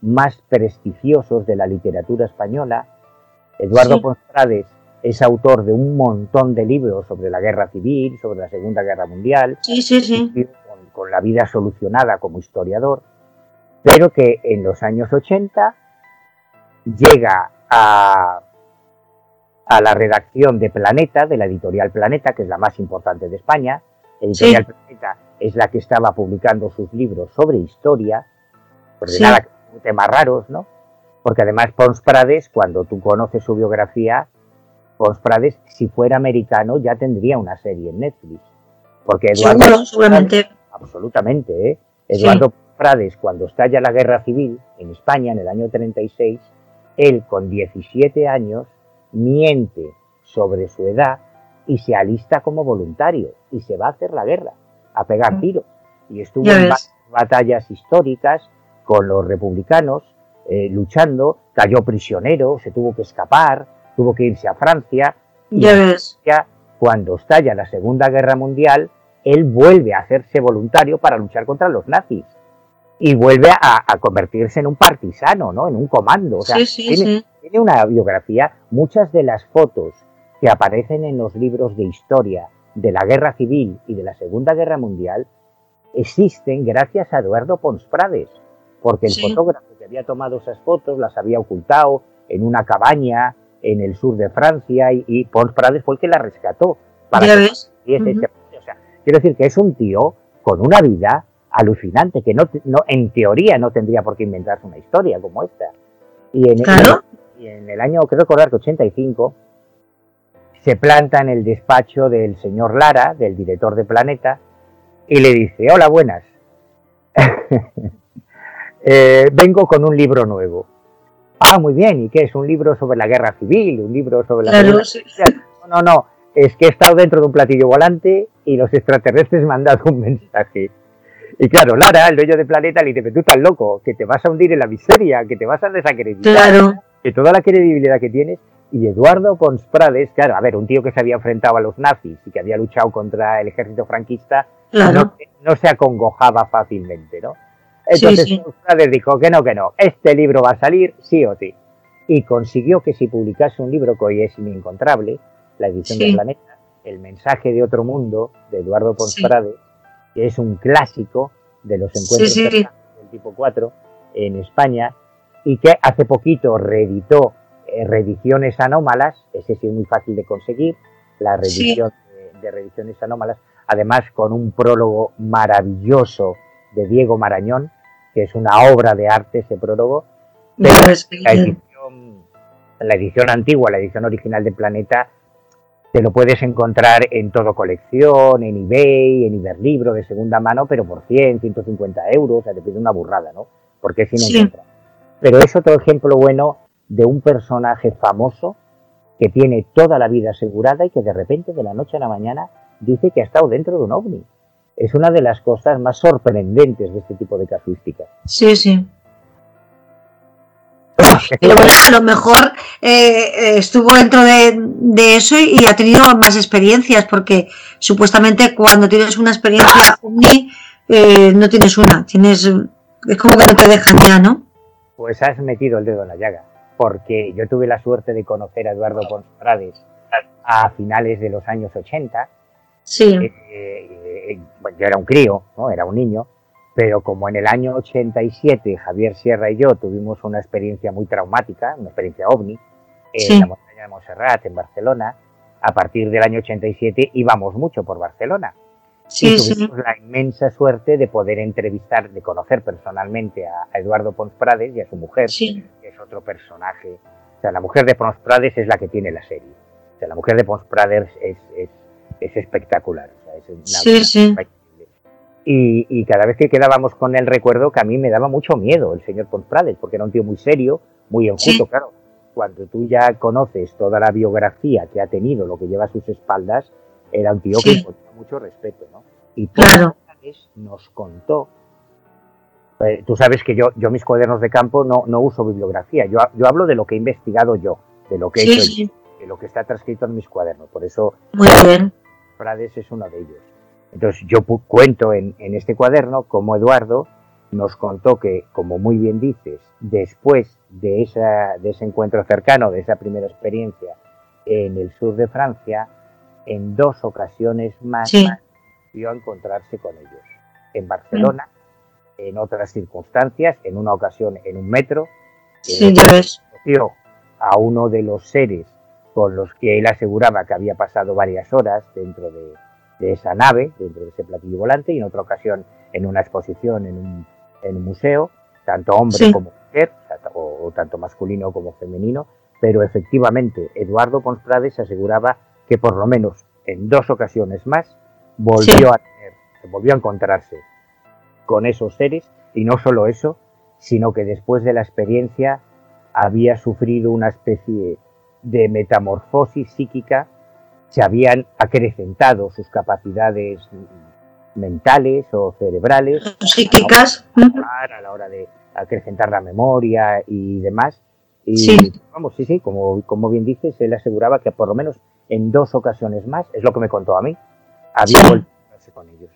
más prestigiosos de la literatura española. Eduardo Sí. Pons Prades es autor de un montón de libros sobre la guerra civil, sobre la Segunda Guerra Mundial, Sí, sí, sí. con, con la vida solucionada como historiador, pero que en los años 80 llega a, a la redacción de Planeta, de la editorial Planeta, que es la más importante de España. Editorial Planeta es la que estaba publicando sus libros sobre historia, porque Sí. nada, temas raros, ¿no? Porque además Pons Prades, cuando tú conoces su biografía, Pons Prades, si fuera americano, ya tendría una serie en Netflix. Porque Eduardo Seguro, seguramente. Absolutamente, ¿eh? Eduardo Prades, cuando estalla la guerra civil en España en el año 36, él con 17 años miente sobre su edad y se alista como voluntario y se va a hacer la guerra, a pegar tiros. Y estuvo Ya en ves. batallas históricas con los republicanos, eh, luchando, cayó prisionero, se tuvo que escapar, tuvo que irse a Francia. y Ya ves. cuando estalla la Segunda Guerra Mundial, él vuelve a hacerse voluntario para luchar contra los nazis y vuelve a, a convertirse en un partisano, ¿no? En un comando. O sea, Sí, sí, tiene, sí. tiene una biografía. Muchas de las fotos que aparecen en los libros de historia de la guerra civil y de la Segunda Guerra Mundial existen gracias a Eduardo Pons Prades, porque el fotógrafo que había tomado esas fotos las había ocultado en una cabaña en el sur de Francia y, y Pons Prades fue el que la rescató para Ya que ves. o sea, quiero decir que es un tío con una vida alucinante que no, no en teoría no tendría por qué inventarse una historia como esta. Y en, Claro. y en el año, creo recordar que 85, se planta en el despacho del señor Lara, del director de Planeta, y le dice, hola, buenas. Eh, vengo con un libro nuevo. Ah, muy bien, ¿y qué es? ¿Un libro sobre la guerra civil? ¿Un libro sobre la Claro, Segunda sí. Guerra Mundial?". No, no, no, es que he estado dentro de un platillo volante y los extraterrestres me han dado un mensaje. Y claro, Lara, el dueño de Planeta, le dice, pero tú estás loco, que te vas a hundir en la miseria, que te vas a desacreditar Claro. que toda la credibilidad que tienes. Y Eduardo Pons Prades, claro, a ver, un tío que se había enfrentado a los nazis y que había luchado contra el ejército franquista, Claro. no, no se acongojaba fácilmente, ¿no? Entonces Sí, sí. Dijo que no, que no, este libro va a salir sí o sí. Y consiguió que si publicase un libro que hoy es inencontrable, la edición Sí. del planeta, El mensaje de otro mundo, de Eduardo Pons Sí. Prades, que es un clásico de los encuentros Sí, sí. cercanos del tipo 4 en España y que hace poquito reeditó eh, reediciones anómalas, ese sí es muy fácil de conseguir, la Sí. reedición de, de reediciones anómalas, además con un prólogo maravilloso de Diego Marañón, que es una obra de arte ese prólogo, pero la edición, la edición antigua, la edición original de Planeta, te lo puedes encontrar en todo colección, en eBay, en Iberlibro de segunda mano, pero por 100, 150 euros, o sea, te pide una burrada, ¿no? Porque es Sí. inencontrable. Pero es otro ejemplo bueno de un personaje famoso que tiene toda la vida asegurada y que de repente, de la noche a la mañana, dice que ha estado dentro de un ovni. Es una de las cosas más sorprendentes de este tipo de casuística. Sí, sí. Pero bueno, a lo mejor eh, eh, estuvo dentro de, de eso y ha tenido más experiencias, porque supuestamente cuando tienes una experiencia ovni, eh, no tienes una, tienes, es como que no te dejan ya, ¿no? Pues has metido el dedo en la llaga, porque yo tuve la suerte de conocer a Eduardo Pons Prades a finales de los años 80. Sí, eh, bueno, yo era un crío, ¿no? era un niño, pero como en el año 87 Javier Sierra y yo tuvimos una experiencia muy traumática, una experiencia ovni, en Sí. la montaña de Montserrat, en Barcelona, a partir del año 87 íbamos mucho por Barcelona. sí, y sí, tuvimos la inmensa suerte de poder entrevistar, de conocer personalmente a, a Eduardo Pons Prades y a su mujer, sí, que es otro personaje. O sea, la mujer de Pons Prades es la que tiene la serie. O sea, la mujer de Pons Prades es, es, es espectacular. O sea, es una- Sí, una sí. increíble. Y, y cada vez que quedábamos con él recuerdo que a mí me daba mucho miedo el señor Pons Prades, porque era un tío muy serio, muy enjuto, Sí. claro. Cuando tú ya conoces toda la biografía que ha tenido, lo que lleva a sus espaldas, era un tío que Sí. imponía mucho respeto, ¿no? Y claro, nos contó. eh, tú sabes que yo, yo mis cuadernos de campo no, no uso bibliografía, yo, yo hablo de lo que he investigado yo, de lo que he sí, hecho yo, de lo que está transcrito en mis cuadernos. Por eso muy bien, Prades es uno de ellos. Entonces yo cuento en, en este cuaderno cómo Eduardo nos contó que, como muy bien dices, después de, esa, de ese encuentro cercano, de esa primera experiencia en el sur de Francia, en dos ocasiones más Sí. vio a encontrarse con ellos. En Barcelona, en otras circunstancias, en una ocasión en un metro, sí, ya ves, a uno de los seres con los que él aseguraba que había pasado varias horas dentro de, de esa nave, dentro de ese platillo volante, y en otra ocasión en una exposición en un, en un museo, tanto hombre Sí. como mujer, o, tanto masculino como femenino, pero efectivamente Eduardo Pons Prades aseguraba que por lo menos en dos ocasiones más volvió Sí. a tener, volvió a encontrarse con esos seres, y no solo eso, sino que después de la experiencia había sufrido una especie de metamorfosis psíquica, se habían acrecentado sus capacidades mentales o cerebrales psíquicas, a la hora de acrecentar la memoria y demás. Y Sí. vamos, sí, sí, como, como bien dices, él aseguraba que por lo menos en dos ocasiones más, es lo que me contó a mí, había Sí. vuelto a con ellos.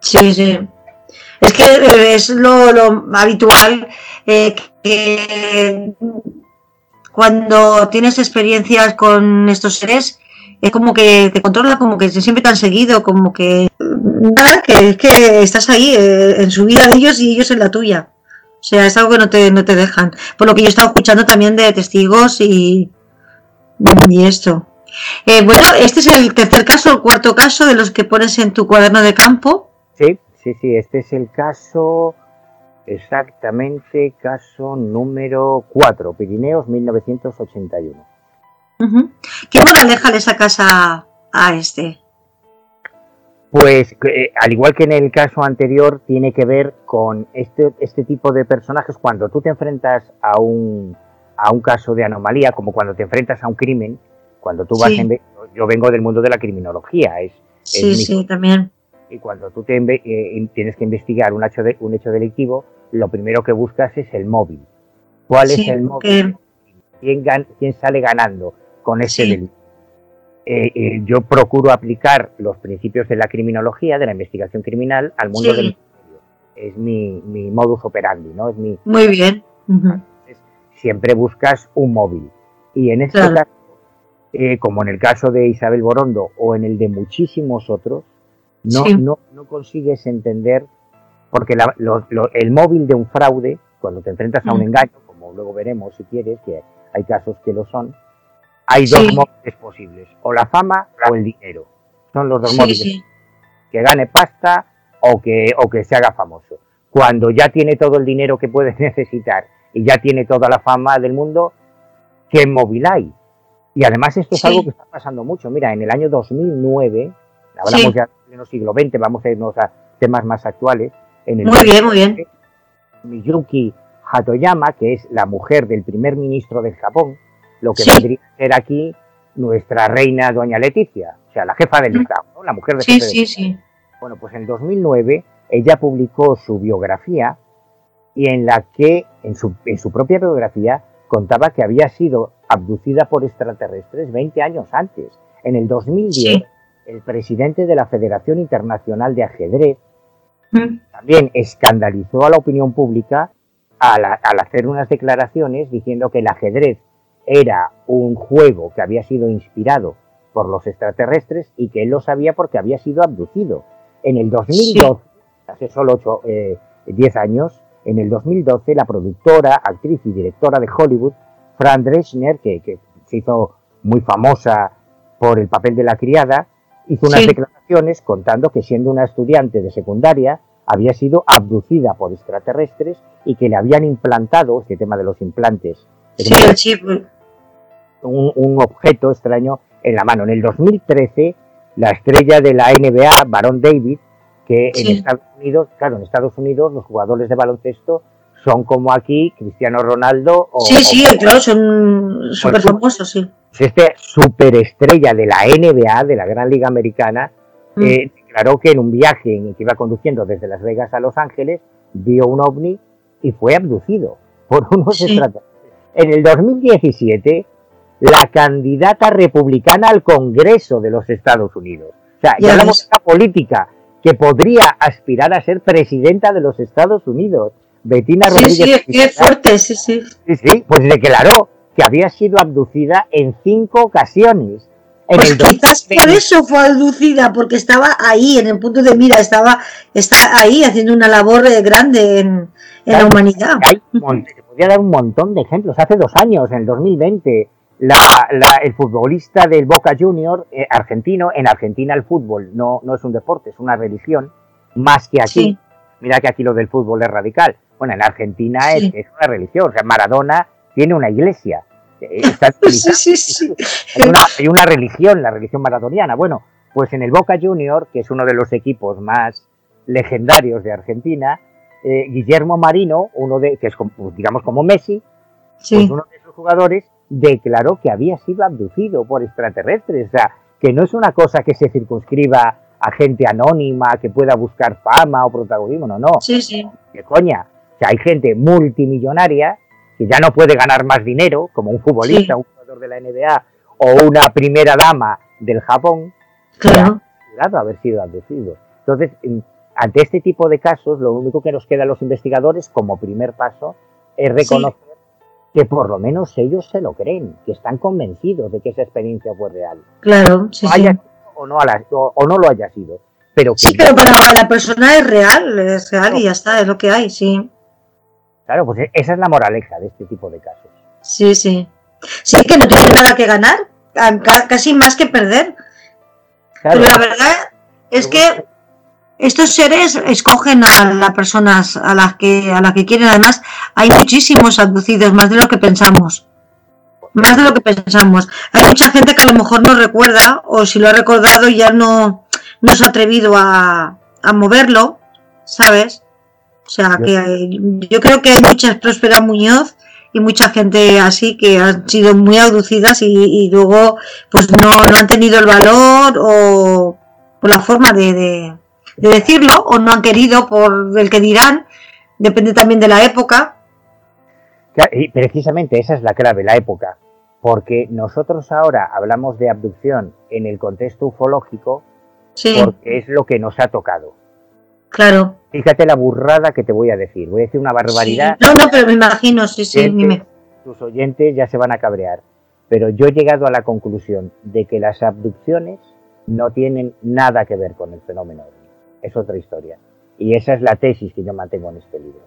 sí, sí. Es que es lo, lo habitual eh, que cuando tienes experiencias con estos seres, es como que te controla, como que siempre te han seguido, como que nada, que es que estás ahí eh, en su vida de ellos y ellos en la tuya. O sea, es algo que no te, no te dejan. Por lo que yo he estado escuchando también de testigos y, y esto. Eh, bueno, este es el tercer caso, el cuarto caso de los que pones en tu cuaderno de campo. Sí, sí, sí, este es el caso exactamente, caso número 4, Pirineos 1981. Ujú. ¿Qué moraleja le sacas a, a este? Pues eh, al igual que en el caso anterior, tiene que ver con este, este tipo de personajes cuando tú te enfrentas a un, a un caso de anomalía, como cuando te enfrentas a un crimen, cuando tú vas Sí. en... Yo vengo del mundo de la criminología, es, es Sí, mi- sí, también. Y cuando tú te eh, tienes que investigar un hecho, de, un hecho delictivo, lo primero que buscas es el móvil. ¿Cuál Sí, es el móvil? ¿Quién, gan- quién sale ganando con este Sí. delito? Eh, eh, yo procuro aplicar los principios de la criminología, de la investigación criminal, al mundo Sí. del misterio. Es mi, mi modus operandi, ¿no? Es mi, Muy bien. Siempre buscas un móvil. Y en este Claro. caso, eh, como en el caso de Isabel Borondo o en el de muchísimos otros, no, Sí. no, no consigues entender, porque la- lo- lo- el móvil de un fraude, cuando te enfrentas a un Mm. engaño, como luego veremos si quieres, que hay casos que lo son, hay dos Sí. móviles posibles, o la fama o el dinero. Son los dos Sí, móviles que gane pasta o que, o que se haga famoso. Cuando ya tiene todo el dinero que puede necesitar y ya tiene toda la fama del mundo, ¿qué móvil hay? Y además esto es algo que está pasando mucho. Mira, en el año 2009, hablamos ya pleno siglo XX, vamos a irnos a temas más actuales. En el Muy bien, muy bien. Miyuki Hatoyama, que es la mujer del primer ministro del Japón, lo que Sí. vendría a ser aquí nuestra reina doña Leticia, o sea, la jefa del. Estado, ¿no? la mujer de Sí, sí, sí. bueno, pues en 2009 ella publicó su biografía y en la que, en su, en su propia biografía, contaba que había sido abducida por extraterrestres 20 años antes. En el 2010, Sí. El presidente de la Federación Internacional de Ajedrez también escandalizó a la opinión pública al, al hacer unas declaraciones diciendo que el ajedrez era un juego que había sido inspirado por los extraterrestres y que él lo sabía porque había sido abducido. En el 2012, hace solo 8, 10 años, en el 2012 la productora, actriz y directora de Hollywood, Fran Drescher, que, que se hizo muy famosa por el papel de la criada, hizo unas Sí. declaraciones contando que siendo una estudiante de secundaria había sido abducida por extraterrestres y que le habían implantado, este tema de los implantes, es Sí, el chip. un, un objeto extraño en la mano. En el 2013, la estrella de la NBA, Baron David, que en. Estados Unidos, claro, en Estados Unidos los jugadores de baloncesto son como aquí Cristiano Ronaldo o, Sí, sí, o- claro, son súper famosos, sí. este superestrella de la NBA, de la Gran Liga Americana, Mm. eh, declaró que en un viaje en el que iba conduciendo desde Las Vegas a Los Ángeles, vio un ovni y fue abducido por unos Sí. extraterrestres. En el 2017, la candidata republicana al Congreso de los Estados Unidos. O sea, ya hablamos de una política que podría aspirar a ser presidenta de los Estados Unidos. Bettina Sí, Rodríguez. sí, es que es fuerte, sí, sí. Sí, sí, pues declaró que había sido abducida en cinco ocasiones. En Pues el quizás 2020. por eso fue aducida, porque estaba ahí, en el punto de mira, estaba está ahí haciendo una labor eh, grande en, en la humanidad. Hay podría dar un montón de ejemplos. Hace dos años, en el 2020, la, la- el futbolista del Boca Junior eh, argentino, en Argentina el fútbol no, no es un deporte, es una religión, más que aquí. Sí. Mira que aquí lo del fútbol es radical. Bueno, en Argentina Sí. es, es una religión. O sea, Maradona tiene una iglesia. Eh, está Sí, sí, sí. hay una, hay una religión, la religión maradoniana. Bueno, pues en el Boca Junior, que es uno de los equipos más legendarios de Argentina, eh, Guillermo Marino, uno de, que es como- digamos como Messi, Sí. pues uno de esos jugadores declaró que había sido abducido por extraterrestres. O sea, que no es una cosa que se circunscriba a gente anónima que pueda buscar fama o protagonismo, no, no. Sí, sí. Que coña. Sea, hay gente multimillonaria que ya no puede ganar más dinero, como un futbolista, Sí. un jugador de la NBA o una primera dama del Japón, Claro. haber sido abducidos. Entonces, en- ante este tipo de casos, lo único que nos queda a los investigadores como primer paso es reconocer que por lo menos ellos se lo creen, que están convencidos de que esa experiencia fue real. Claro, sí, O, sí. o, no, a la- o- o no lo haya sido. Pero que Sí, pero para la persona es real, es real y ya está, es lo que hay, sí. Claro, pues e- esa es la moraleja de este tipo de casos. Sí, sí. Sí, que no tiene nada que ganar, casi más que perder. Claro, Pero la verdad es que estos seres escogen a las personas a las que a las que quieren. Además, hay muchísimos abducidos, más de lo que pensamos. Más de lo que pensamos. Hay mucha gente que a lo mejor no recuerda, o si lo ha recordado ya no, no se ha atrevido a, a moverlo, ¿sabes? O sea, que hay- yo creo que hay muchas Próspera Muñoz y mucha gente así que han sido muy abducidas y, y luego pues no, no han tenido el valor o la forma de, de- de decirlo o no han querido por el que dirán, depende también de la época. Claro, y precisamente esa es la clave, la época. Porque nosotros ahora hablamos de abducción en el contexto ufológico Sí, porque es lo que nos ha tocado. Claro. Fíjate la burrada que te voy a decir. Voy a decir una barbaridad. Sí. No, no, pero me imagino, sí, sí, Oyentes, dime. Tus oyentes ya se van a cabrear. Pero yo he llegado a la conclusión de que las abducciones no tienen nada que ver con el fenómeno. Es otra historia. Y esa es la tesis que yo mantengo en este libro.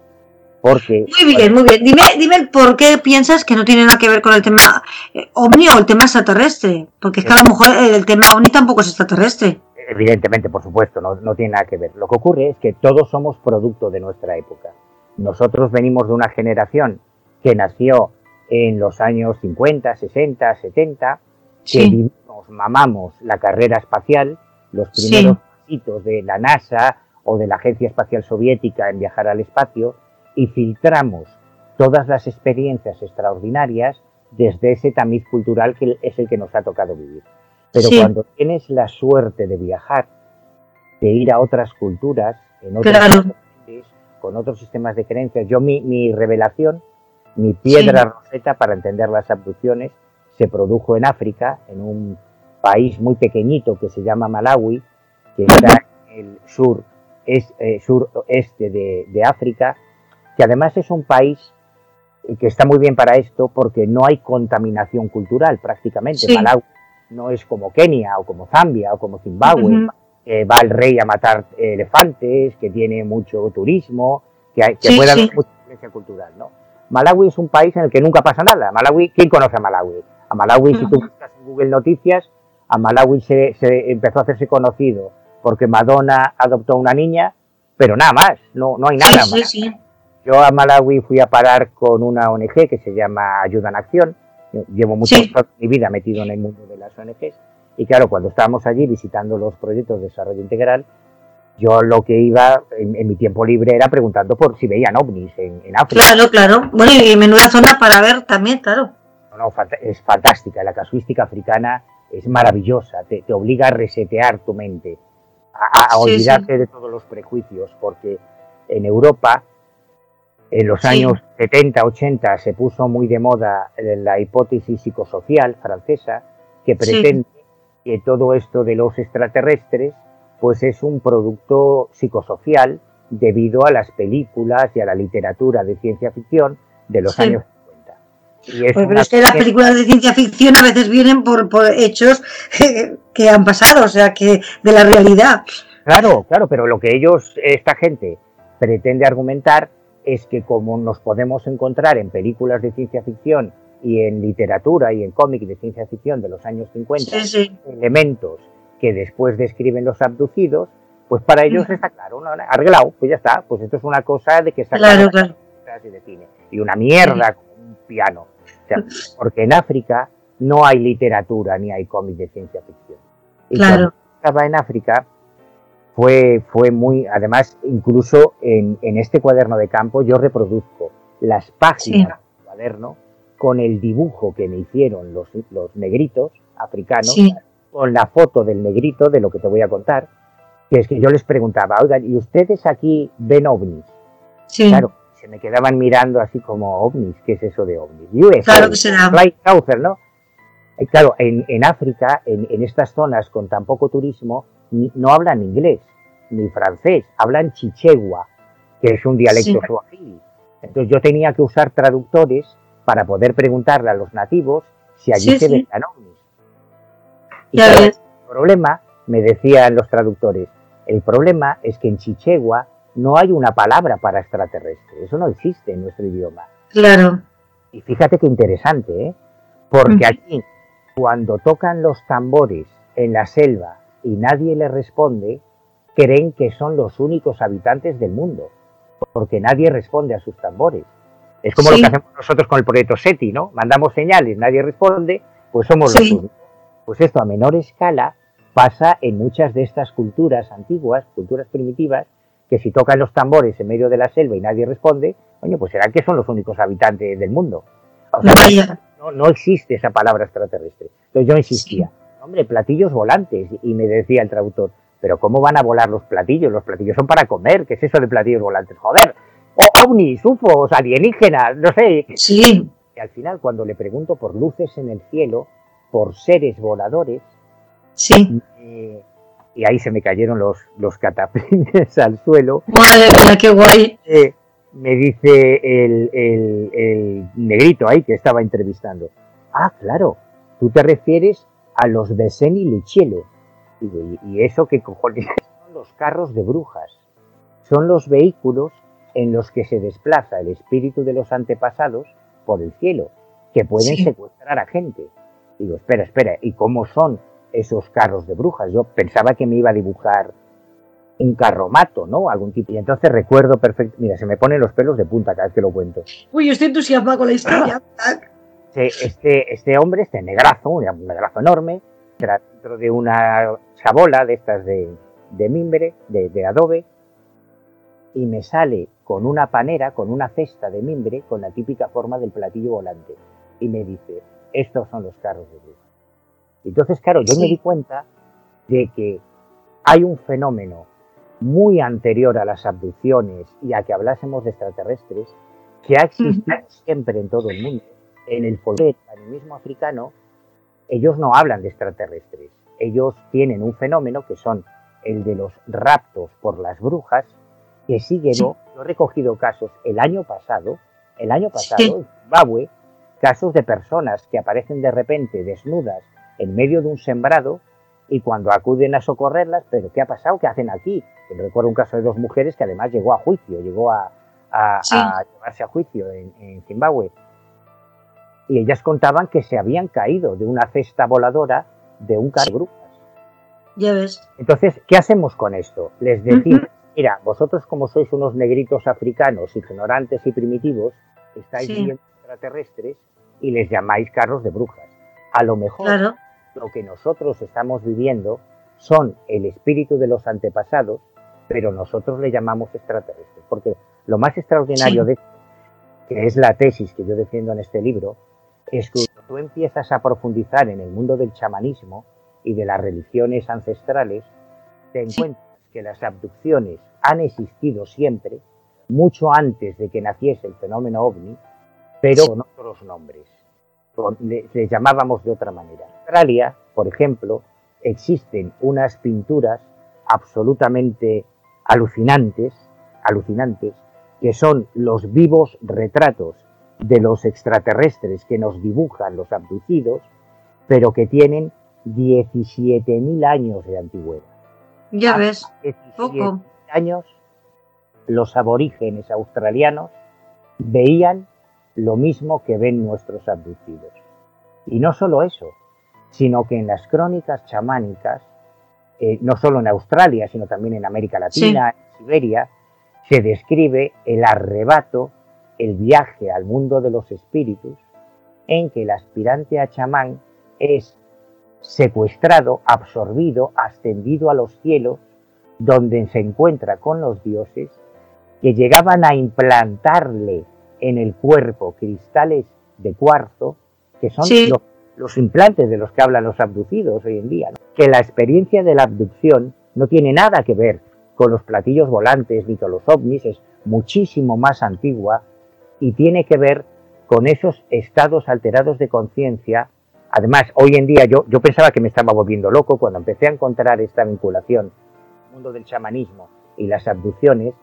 Porque Muy bien, muy bien. Dime, dime por qué piensas que no tiene nada que ver con el tema eh, ovni o el tema extraterrestre. Porque es que a lo mejor el, el tema ovni tampoco es extraterrestre. Evidentemente, por supuesto, no, no tiene nada que ver. Lo que ocurre es que todos somos producto de nuestra época. Nosotros venimos de una generación que nació en los años 50, 60, 70, que Sí. vivimos, mamamos la carrera espacial, los Sí. primeros pasitos de la NASA o de la Agencia Espacial Soviética en viajar al espacio y filtramos todas las experiencias extraordinarias desde ese tamiz cultural que es el que nos ha tocado vivir. Pero Sí. cuando tienes la suerte de viajar, de ir a otras culturas, en otros Claro. países, con otros sistemas de creencias, yo mi, mi revelación, mi piedra Sí. roseta para entender las abducciones, se produjo en África, en un país muy pequeñito que se llama Malawi, que está en el sur, es, eh, suroeste de, de África, que además es un país que está muy bien para esto porque no hay contaminación cultural prácticamente. Sí. Malawi no es como Kenia o como Zambia o como Zimbabue, que va el rey a matar elefantes, que tiene mucho turismo, que, hay, que Sí, puede sí. haber mucha influencia cultural, ¿no? Malawi es un país en el que nunca pasa nada. Malawi, ¿quién conoce a Malawi? A Malawi, si tú buscas en Google Noticias, a Malawi se, se empezó a hacerse conocido porque Madonna adoptó una niña, pero nada más, no, no hay nada Sí, más. Yo a Malawi fui a parar con una ONG que se llama Ayuda en Acción. Llevo mucho Sí. toda mi vida metido en el mundo de las ONGs. Y claro, cuando estábamos allí visitando los proyectos de desarrollo integral, yo lo que iba en, en mi tiempo libre era preguntando por si veían ovnis en, en África. Claro, claro. Bueno, y menuda zona para ver también, claro. No, no, es fantástica. La casuística africana es maravillosa. Te, te obliga a resetear tu mente, a, a Sí, olvidarte de todos los prejuicios, porque en Europa, en los Sí. años 70, 80, se puso muy de moda eh, la hipótesis psicosocial francesa, que Sí. pretende que todo esto de los extraterrestres, pues es un producto psicosocial debido a las películas y a la literatura de ciencia ficción de los Sí. años 50. Y es Pues, pero es que las películas de ciencia ficción a veces vienen por, por hechos que han pasado, o sea, que de la realidad. Claro, claro, pero lo que ellos, esta gente, pretende argumentar es que como nos podemos encontrar en películas de ciencia ficción y en literatura y en cómic de ciencia ficción de los años 50, Sí, sí. elementos que después describen los abducidos, pues para ellos está claro, ¿no? arreglado, pues ya está, pues esto es una cosa de que está Claro, claro. y de cine. Y una mierda como un piano. O sea, porque en África no hay literatura ni hay cómic de ciencia ficción. Y Claro. cuando estaba en África fue, fue muy, además, incluso en, en este cuaderno de campo yo reproduzco las páginas del cuaderno con el dibujo que me hicieron los, los negritos africanos, Sí. con la foto del negrito de lo que te voy a contar, que es que yo les preguntaba, oigan, ¿y ustedes aquí ven ovnis? Sí. Claro, se me quedaban mirando así como ovnis, ¿qué es eso de ovnis? Claro que será. Flying Saucer, ¿no? Claro, en, en África, en, en estas zonas con tan poco turismo, no hablan inglés ni francés, hablan chichegua, que es un dialecto Sí. suajili. Entonces yo tenía que usar traductores para poder preguntarle a los nativos si allí Sí, se sí. ovnis. Y claro, el problema, me decían los traductores, el problema es que en Chichegua no hay una palabra para extraterrestre. Eso no existe en nuestro idioma. Claro. Y fíjate qué interesante, ¿eh? Porque Ujú. aquí, cuando tocan los tambores en la selva y nadie les responde, creen que son los únicos habitantes del mundo, porque nadie responde a sus tambores. Es como Sí. lo que hacemos nosotros con el proyecto SETI, ¿no? Mandamos señales, nadie responde, pues somos Sí. los únicos. Pues esto a menor escala pasa en muchas de estas culturas antiguas, culturas primitivas, que si tocan los tambores en medio de la selva y nadie responde, coño, pues será que son los únicos habitantes del mundo. O sea, Vaya. no, no existe esa palabra extraterrestre. Entonces yo insistía, hombre, platillos volantes. Y me decía el traductor, pero ¿cómo van a volar los platillos? Los platillos son para comer. ¿Qué es eso de platillos volantes? Joder. O ovnis, ufos, alienígenas, no sé. Sí. Y al final, cuando le pregunto por luces en el cielo, por seres voladores, Sí. eh, y ahí se me cayeron los, los cataplines al suelo, Madre mía, qué guay. eh, me dice el, el- el negrito ahí que estaba entrevistando. Ah, claro, tú te refieres a los Beseni. Digo, ¿y, y eso qué cojones? Son los carros de brujas. Son los vehículos en los que se desplaza el espíritu de los antepasados por el cielo, que pueden Sí. secuestrar a gente. Digo, espera, espera, ¿y cómo son esos carros de brujas? Yo pensaba que me iba a dibujar un carromato, ¿no? Algún tipo. Y entonces recuerdo perfecto. Mira, se me ponen los pelos de punta cada vez que lo cuento. Uy, yo estoy entusiasmada con la historia. Este, este, este hombre, este negrazo, un negrazo enorme, era dentro de una chabola de estas de, de mimbre, de, de adobe, y me sale con una panera, con una cesta de mimbre, con la típica forma del platillo volante. Y me dice, estos son los carros de brujas. Entonces, claro, yo me di cuenta de que hay un fenómeno muy anterior a las abducciones y a que hablásemos de extraterrestres, que ha existido siempre en todo el mundo. En el folclore, el animismo africano, ellos no hablan de extraterrestres. Ellos tienen un fenómeno que son el de los raptos por las brujas, que sigue, Sí. Yo he recogido casos el año pasado, el año pasado, Sí. en Zimbabue, casos de personas que aparecen de repente desnudas en medio de un sembrado y cuando acuden a socorrerlas, pero ¿qué ha pasado? ¿Qué hacen aquí? Recuerdo un caso de dos mujeres que además llegó a juicio, llegó a, a- Sí. a llevarse a juicio en, en Zimbabue. Y ellas contaban que se habían caído de una cesta voladora de un carro de brujas. Ya ves. Entonces, ¿qué hacemos con esto? Les decimos, Ujú. mira, vosotros como sois unos negritos africanos, ignorantes y primitivos, estáis Sí. viendo extraterrestres y les llamáis carros de brujas. A lo mejor Claro. lo que nosotros estamos viviendo son el espíritu de los antepasados, pero nosotros le llamamos extraterrestres. Porque lo más extraordinario Sí. de que es la tesis que yo defiendo en este libro, es que cuando tú empiezas a profundizar en el mundo del chamanismo y de las religiones ancestrales, te encuentras que las abducciones han existido siempre, mucho antes de que naciese el fenómeno ovni, pero con otros nombres. Con- le- les llamábamos de otra manera. En Australia, por ejemplo, existen unas pinturas absolutamente alucinantes, alucinantes, que son los vivos retratos de los extraterrestres que nos dibujan los abducidos, pero que tienen 17.000 años de antigüedad. Ya ves. 17 Poco. años, los aborígenes australianos veían lo mismo que ven nuestros abducidos. Y no solo eso, sino que en las crónicas chamánicas, eh, no solo en Australia, sino también en América Latina, en Siberia, se describe el arrebato, el viaje al mundo de los espíritus, en que el aspirante a chamán es secuestrado, absorbido, ascendido a los cielos, donde se encuentra con los dioses, que llegaban a implantarle en el cuerpo cristales de cuarzo, que son Sí. los, los implantes de los que hablan los abducidos hoy en día. ¿no? Que la experiencia de la abducción no tiene nada que ver con los platillos volantes ni con los ovnis, es muchísimo más antigua y tiene que ver con esos estados alterados de conciencia. Además, hoy en día yo, yo pensaba que me estaba volviendo loco cuando empecé a encontrar esta vinculación el mundo del chamanismo y las abducciones,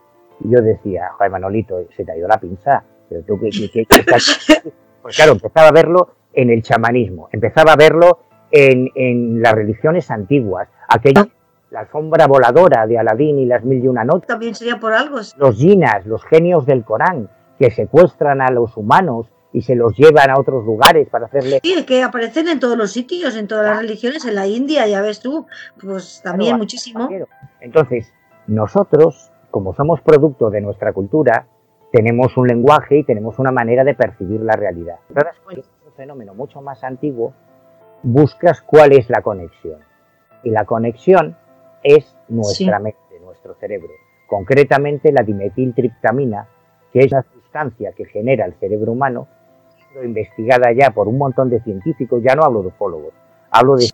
y yo decía, joder Manolito, se te ha ido la pinza, pero tú que, que- que- que estás, Pues claro, empezaba a verlo en el chamanismo, empezaba a verlo en, en las religiones antiguas, aquella la alfombra voladora de Aladín y las mil y una noches, También sería por algo. los jinas, los genios del Corán, que secuestran a los humanos y se los llevan a otros lugares para hacerle Sí, es que aparecen en todos los sitios, en todas las religiones, en la India, ya ves tú, pues también Claro, muchísimo. Entonces, nosotros, como somos producto de nuestra cultura, tenemos un lenguaje y tenemos una manera de percibir la realidad. Es un fenómeno mucho más antiguo, buscas cuál es la conexión. Y la conexión es nuestra Sí. mente, nuestro cerebro. Concretamente la dimetiltriptamina, que es una sustancia que genera el cerebro humano, siendo investigada ya por un montón de científicos, ya no hablo de ufólogos, hablo de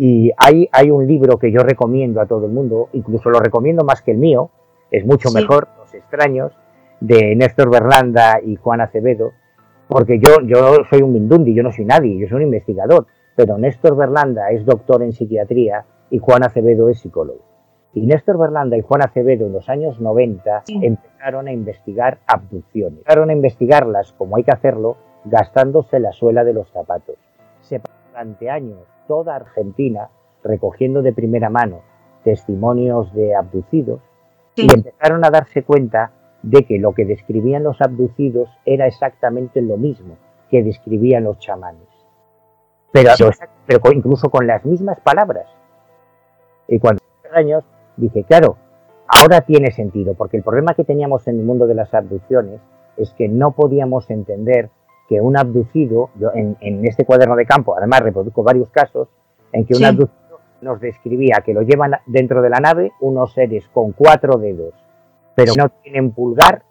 y hay, hay un libro que yo recomiendo a todo el mundo, incluso lo recomiendo más que el mío, es mucho Sí. mejor, Los extraños, de Néstor Berlanda y Juan Acevedo, porque yo, yo soy un mindundi, yo no soy nadie, yo soy un investigador, pero Néstor Berlanda es doctor en psiquiatría y Juan Acevedo es psicólogo. Y Néstor Berlanda y Juan Acevedo en los años 90 Sí. empezaron a investigar abducciones. Empezaron a investigarlas como hay que hacerlo, gastándose la suela de los zapatos. Se pasó durante años toda Argentina recogiendo de primera mano testimonios de abducidos Sí. y empezaron a darse cuenta de que lo que describían los abducidos era exactamente lo mismo que describían los chamanes. Pero, pero con- incluso con las mismas palabras. Y cuando años dije, claro, ahora tiene sentido, porque el problema que teníamos en el mundo de las abducciones es que no podíamos entender que un abducido, yo en, en este cuaderno de campo, además reproduzco varios casos, en que un Sí. abducido nos describía que lo llevan dentro de la nave unos seres con cuatro dedos, pero no tienen pulgar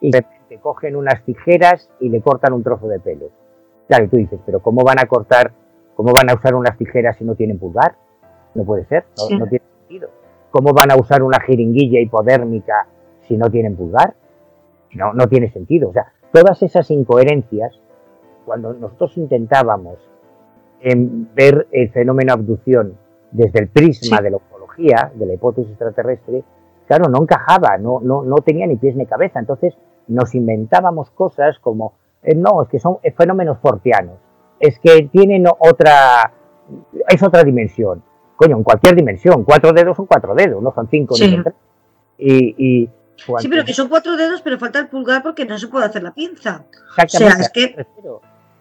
y de repente cogen unas tijeras y le cortan un trozo de pelo. Claro, y tú dices, pero ¿cómo van a cortar, cómo van a usar unas tijeras si no tienen pulgar? No puede ser, no, Sí. no tiene sentido. ¿Cómo van a usar una jeringuilla hipodérmica si no tienen pulgar? No, no tiene sentido. O sea, todas esas incoherencias, cuando nosotros intentábamos em, ver el fenómeno abducción desde el prisma Sí. de la ufología, de la hipótesis extraterrestre, claro, no encajaba, no, no, no tenía ni pies ni cabeza. Entonces nos inventábamos cosas como, eh, no, es que son eh, fenómenos fortianos, es que tienen otra, es otra dimensión. Coño, en cualquier dimensión, cuatro dedos son cuatro dedos, no son cinco Sí. ni son tres. Y, y Sí, pero que son cuatro dedos, pero falta el pulgar porque no se puede hacer la pinza. Exactamente, O sea, es que-.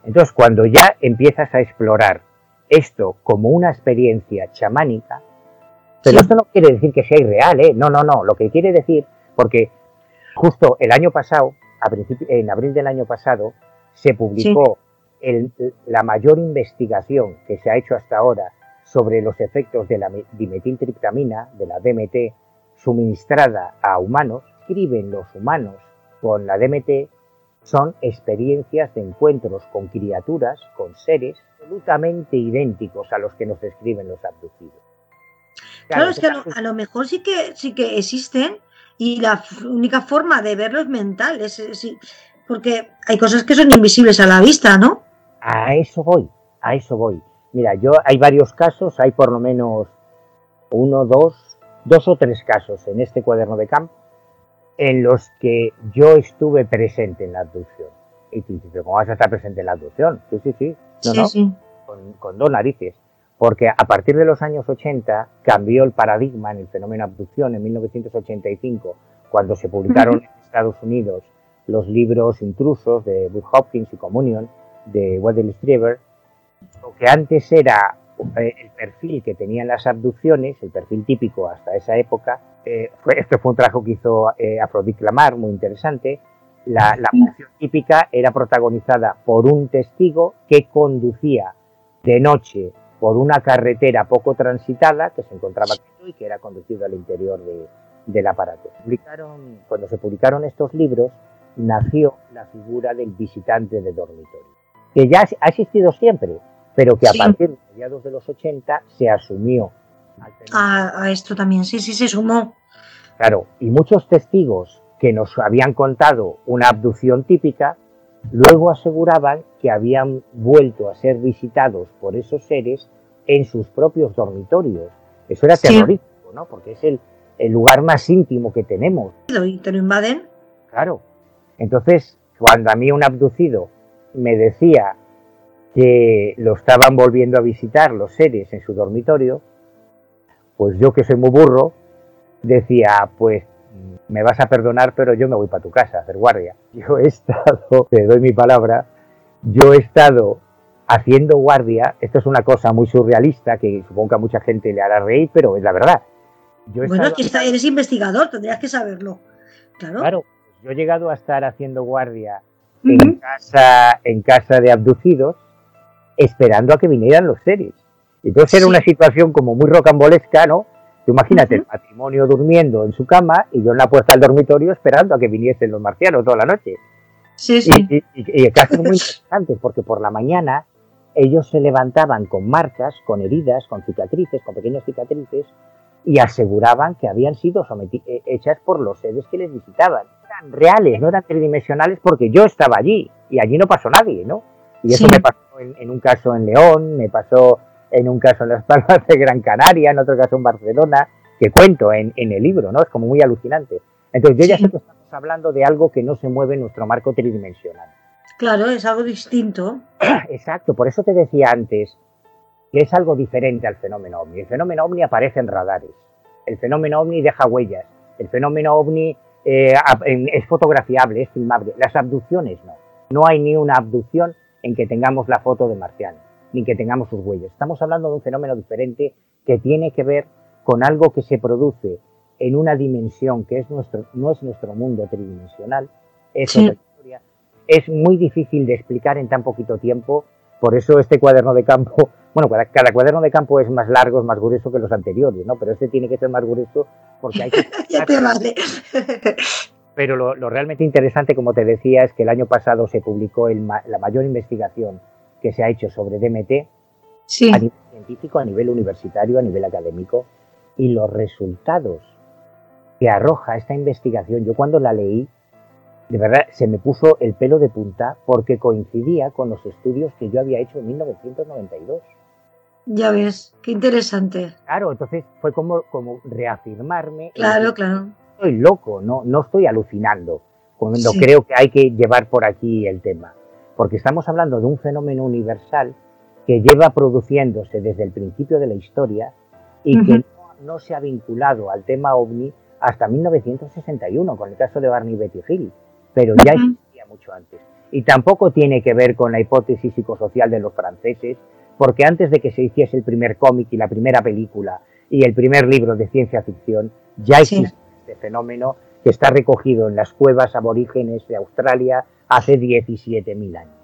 Entonces, cuando ya empiezas a explorar esto como una experiencia chamánica, pero Sí. esto no quiere decir que sea irreal, ¿eh? No, no, no. Lo que quiere decir, porque justo el año pasado, a en abril del año pasado, se publicó el- la mayor investigación que se ha hecho hasta ahora sobre los efectos de la me- dimetiltriptamina, de la DMT, suministrada a humanos. Escriben los humanos con la DMT son experiencias de encuentros con criaturas, con seres absolutamente idénticos a los que nos describen los abducidos. Claro, es que a lo, a lo mejor sí que sí que existen y la única forma de verlo es mental, es, es- sí, porque hay cosas que son invisibles a la vista, ¿no? A eso voy, a eso voy. Mira, yo hay varios casos, hay por lo menos uno, dos, dos o tres casos en este cuaderno de campo en los que yo estuve presente en la abducción. Y tú dices, ¿pero cómo vas a estar presente en la abducción? Sí, sí, sí. No, sí, no, sí. con, con dos narices. Porque a partir de los años 80 cambió el paradigma en el fenómeno abducción en 1985, cuando se publicaron en Estados Unidos los libros intrusos de Wood Hopkins y Communion de Weddell Strieber. Lo que antes era eh, el perfil que tenían las abducciones, el perfil típico hasta esa época, eh, fue, esto fue un trabajo que hizo eh, Afrodite Lamar, muy interesante. La, la abducción típica era protagonizada por un testigo que conducía de noche por una carretera poco transitada que se encontraba quieto y que era conducido al interior de- del aparato. Publicaron, cuando se publicaron estos libros, nació la figura del visitante de dormitorio, que ya ha existido siempre, pero que a Sí. partir de mediados de los 80 se asumió. al fenómeno. A, a esto también, sí, sí, se sumó. Claro, y muchos testigos que nos habían contado una abducción típica, luego aseguraban que habían vuelto a ser visitados por esos seres en sus propios dormitorios. Eso era Sí. terrorífico, ¿no? Porque es el, el lugar más íntimo que tenemos. Y te lo invaden. Claro. Entonces, cuando a mí un abducido me decía que lo estaban volviendo a visitar los seres en su dormitorio, pues yo que soy muy burro, decía, pues me vas a perdonar, pero yo me voy para tu casa a hacer guardia. Yo he estado, te doy mi palabra, yo he estado haciendo guardia, esto es una cosa muy surrealista que supongo que a mucha gente le hará reír, pero es la verdad. Yo bueno, es que eres investigador, tendrías que saberlo. Claro. claro yo he llegado a estar haciendo guardia en, casa, en casa de abducidos, esperando a que vinieran los seres. Entonces era una situación como muy rocambolesca, ¿no? imagínate el matrimonio durmiendo en su cama y yo en la puerta del dormitorio esperando a que viniesen los marcianos toda la noche. Sí, sí. Y, y, y casos muy interesantes, porque por la mañana ellos se levantaban con marcas, con heridas, con cicatrices, con pequeñas cicatrices, y aseguraban que habían sido eh, hechas por los seres que les visitaban. Eran reales, no eran tridimensionales porque yo estaba allí y allí no pasó nadie, ¿no? Y eso me pasó en, en, un caso en León, me pasó en un caso en las Palmas de Gran Canaria, en otro caso en Barcelona, que cuento en, en el libro, ¿no? Es como muy alucinante. Entonces yo ya sé que estamos hablando de algo que no se mueve en nuestro marco tridimensional. Claro, es algo distinto. Exacto, por eso te decía antes que es algo diferente al fenómeno ovni. El fenómeno ovni aparece en radares, el fenómeno ovni deja huellas, el fenómeno ovni eh, es fotografiable, es filmable. Las abducciones no. No hay ni una abducción en que tengamos la foto de marciano, ni que tengamos sus huellas. Estamos hablando de un fenómeno diferente que tiene que ver con algo que se produce en una dimensión que es nuestro, no es nuestro mundo tridimensional, es sí es muy difícil de explicar en tan poquito tiempo. Por eso este cuaderno de campo, bueno, cada, cuaderno de campo es más largo, es más grueso que los anteriores, ¿no? Pero este tiene que ser más grueso porque hay que... ya te vale. Pero lo, realmente interesante, como te decía, es que el año pasado se publicó la mayor investigación que se ha hecho sobre DMT sí. a nivel científico, a nivel universitario, a nivel académico, y los resultados que arroja esta investigación, yo cuando la leí, de verdad se me puso el pelo de punta porque coincidía con los estudios que yo había hecho en 1992. Ya ves, qué interesante. Claro, entonces fue como, como reafirmarme. Claro, claro. Estoy loco, no, no estoy alucinando cuando creo que hay que llevar por aquí el tema. Porque estamos hablando de un fenómeno universal que lleva produciéndose desde el principio de la historia y que no, no, se ha vinculado al tema ovni hasta 1961, con el caso de Barney Betty Hill pero ya existía mucho antes. Y tampoco tiene que ver con la hipótesis psicosocial de los franceses, porque antes de que se hiciese el primer cómic y la primera película y el primer libro de ciencia ficción, ya existe este fenómeno que está recogido en las cuevas aborígenes de Australia hace 17.000 años.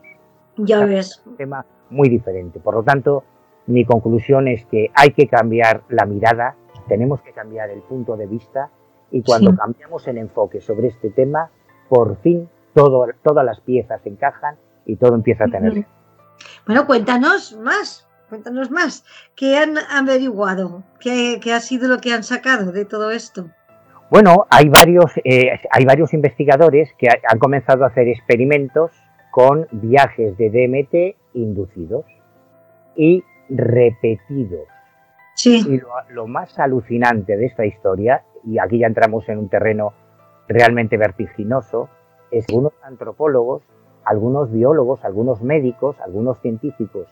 Ya ves. Es un tema muy diferente. Por lo tanto, mi conclusión es que hay que cambiar la mirada, tenemos que cambiar el punto de vista y cuando cambiamos el enfoque sobre este tema, por fin todo, todas las piezas encajan y todo empieza a tener. Bueno, cuéntanos más, cuéntanos más. ¿Qué han averiguado? ¿Qué, ha sido lo que han sacado de todo esto? Bueno, hay varios, eh, hay varios investigadores que han comenzado a hacer experimentos con viajes de DMT inducidos y repetidos. Sí. Y lo, lo, más alucinante de esta historia, y aquí ya entramos en un terreno realmente vertiginoso es que algunos antropólogos, algunos biólogos, algunos médicos, algunos científicos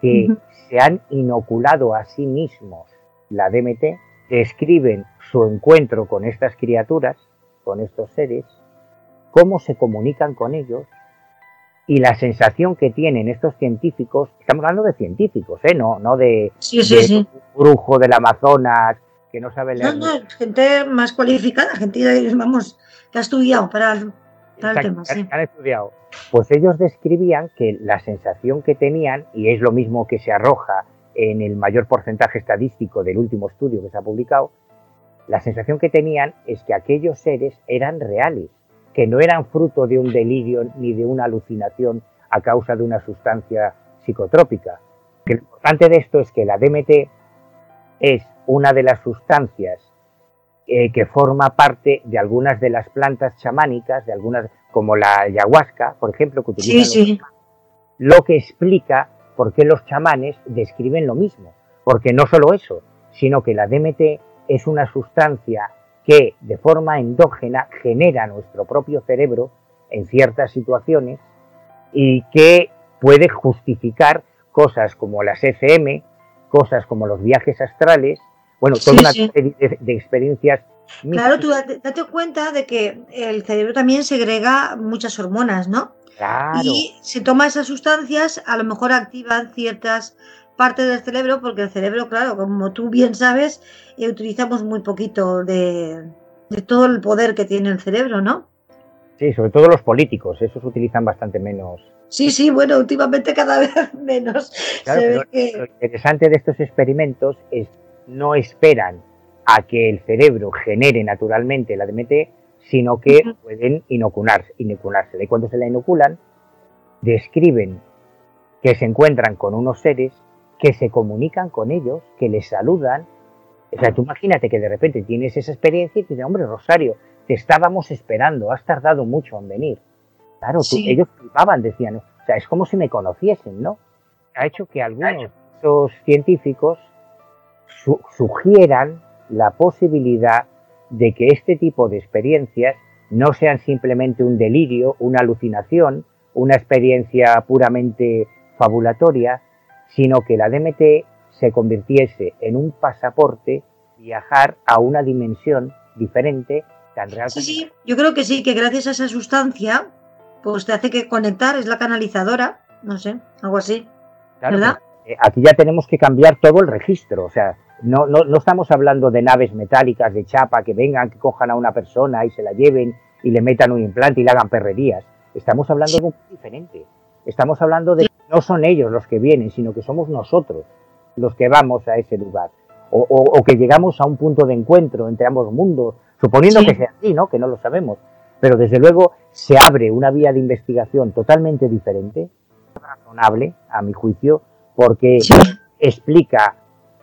que se han inoculado a sí mismos la DMT, describen su encuentro con estas criaturas, con estos seres, cómo se comunican con ellos y la sensación que tienen estos científicos, estamos hablando de científicos, ¿eh? no, no de, de brujo del Amazonas que no sabe leer. No, no, gente más cualificada, gente, vamos, que ha estudiado para el, tema. Sí. Han estudiado. Pues ellos describían que la sensación que tenían, y es lo mismo que se arroja en el mayor porcentaje estadístico del último estudio que se ha publicado, la sensación que tenían es que aquellos seres eran reales, que no eran fruto de un delirio ni de una alucinación a causa de una sustancia psicotrópica. lo importante de esto es que la DMT es una de las sustancias eh, que forma parte de algunas de las plantas chamánicas, de algunas, como la ayahuasca, por ejemplo, que utilizan lo que explica por qué los chamanes describen lo mismo. Porque no solo eso, sino que la DMT es una sustancia que de forma endógena genera nuestro propio cerebro en ciertas situaciones y que puede justificar cosas como las FM, cosas como los viajes astrales, bueno, toda Sí, una sí. serie de, de experiencias. Claro, tú date, date cuenta de que el cerebro también segrega muchas hormonas, ¿no? Claro, Y si toma esas sustancias, a lo mejor activan ciertas partes del cerebro, porque el cerebro, claro, como tú bien sabes, eh, utilizamos muy poquito de, de todo el poder que tiene el cerebro, ¿no? sí, sobre todo los políticos, esos utilizan bastante menos. Sí, sí, bueno, últimamente cada vez menos. Claro, Se ve pero lo interesante de estos experimentos es no esperan a que el cerebro genere naturalmente la DMT, sino que pueden inocularse, inocularse. Y cuando se la inoculan, describen que se encuentran con unos seres que se comunican con ellos, que les saludan. O sea, tú imagínate que de repente tienes esa experiencia y te dicen, hombre, Rosario, te estábamos esperando, has tardado mucho en venir. Claro, tú- ellos flipaban, decían, o sea, es como si me conociesen, ¿no? Ha hecho que algunos de esos científicos su- sugieran la posibilidad de que este tipo de experiencias no sean simplemente un delirio, una alucinación, una experiencia puramente fabulatoria, sino que la DMT se convirtiese en un pasaporte viajar a una dimensión diferente tan real Sí, sí, yo creo que sí, que gracias a esa sustancia, pues te hace que conectar, es la canalizadora, no sé, algo así. Claro, ¿Verdad? eh, aquí ya tenemos que cambiar todo el registro. O sea, no, no, no estamos hablando de naves metálicas de chapa que vengan, que cojan a una persona y se la lleven y le metan un implante y le hagan perrerías. Estamos hablando de algo diferente. Estamos hablando de que no son ellos los que vienen, sino que somos nosotros los que vamos a ese lugar. O, o- o que llegamos a un punto de encuentro entre ambos mundos, suponiendo Sí. que sea así, ¿no? Que no lo sabemos. Pero desde luego se abre una vía de investigación totalmente diferente, razonable, a mi juicio, porque Sí. explica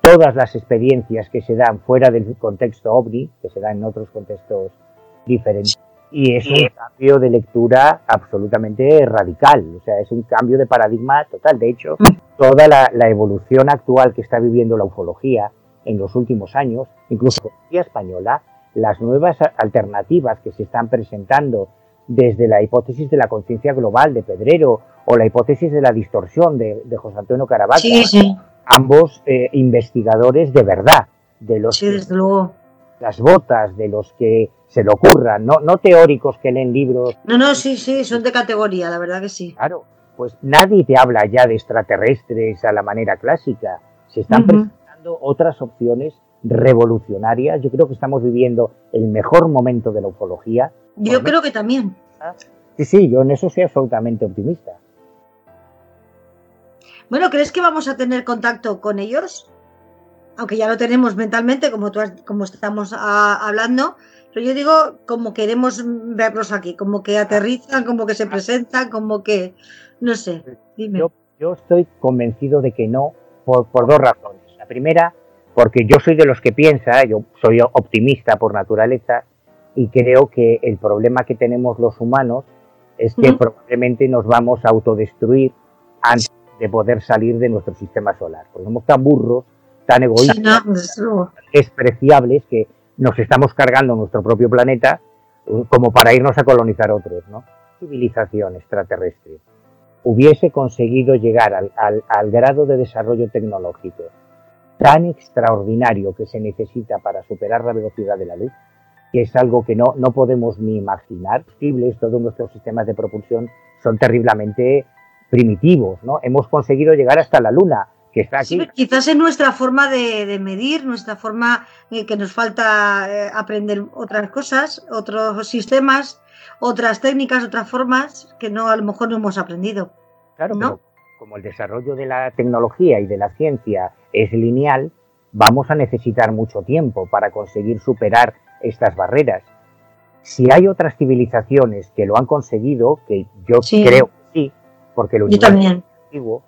todas las experiencias que se dan fuera del contexto ovni, que se dan en otros contextos diferentes. Y es un cambio de lectura absolutamente radical, o sea, es un cambio de paradigma total. De hecho, toda la, la evolución actual que está viviendo la ufología en los últimos años, incluso la ufología española, las nuevas alternativas que se están presentando desde la hipótesis de la conciencia global de Pedrero o la hipótesis de la distorsión de, de José Antonio Caravaca, Sí, sí, ambos eh, investigadores de verdad, de los sí, que luego. las botas, de los que se le ocurran, no, no teóricos que leen libros, No, no, sí, sí, son de categoría, la verdad que sí. claro, pues nadie te habla ya de extraterrestres a la manera clásica, se están presentando otras opciones revolucionarias, yo creo que estamos viviendo el mejor momento de la ufología, Yo creo que también. sí, sí, yo en eso soy absolutamente optimista. Bueno, ¿crees que vamos a tener contacto con ellos? Aunque ya lo tenemos mentalmente, como tú has- como estamos ah, hablando, pero yo digo como queremos verlos aquí, como que aterrizan, como que se presentan, como que no sé. Dime. Yo, yo estoy convencido de que no, por, por dos razones. La primera, porque yo soy de los que piensa, yo soy optimista por naturaleza, y creo que el problema que tenemos los humanos es que probablemente nos vamos a autodestruir antes de poder salir de nuestro sistema solar. Porque somos tan burros, tan egoístas, no, luego. despreciables, que nos estamos cargando nuestro propio planeta eh, como para irnos a colonizar otros, ¿no? Civilización extraterrestre hubiese conseguido llegar al, al- al grado de desarrollo tecnológico tan extraordinario que se necesita para superar la velocidad de la luz, que es algo que no, no podemos ni imaginar. Posibles, Todos nuestros sistemas de propulsión son terriblemente primitivos, ¿no? Hemos conseguido llegar hasta la Luna, que está aquí. Sí, quizás es nuestra forma de, de medir, nuestra forma eh, que nos falta eh, aprender otras cosas, otros sistemas, otras técnicas, otras formas que no a lo mejor no hemos aprendido. Claro, ¿no? pero como el desarrollo de la tecnología y de la ciencia es lineal, vamos a necesitar mucho tiempo para conseguir superar estas barreras. Si hay otras civilizaciones que lo han conseguido, que yo Sí. creo porque lo Yo también. antiguo,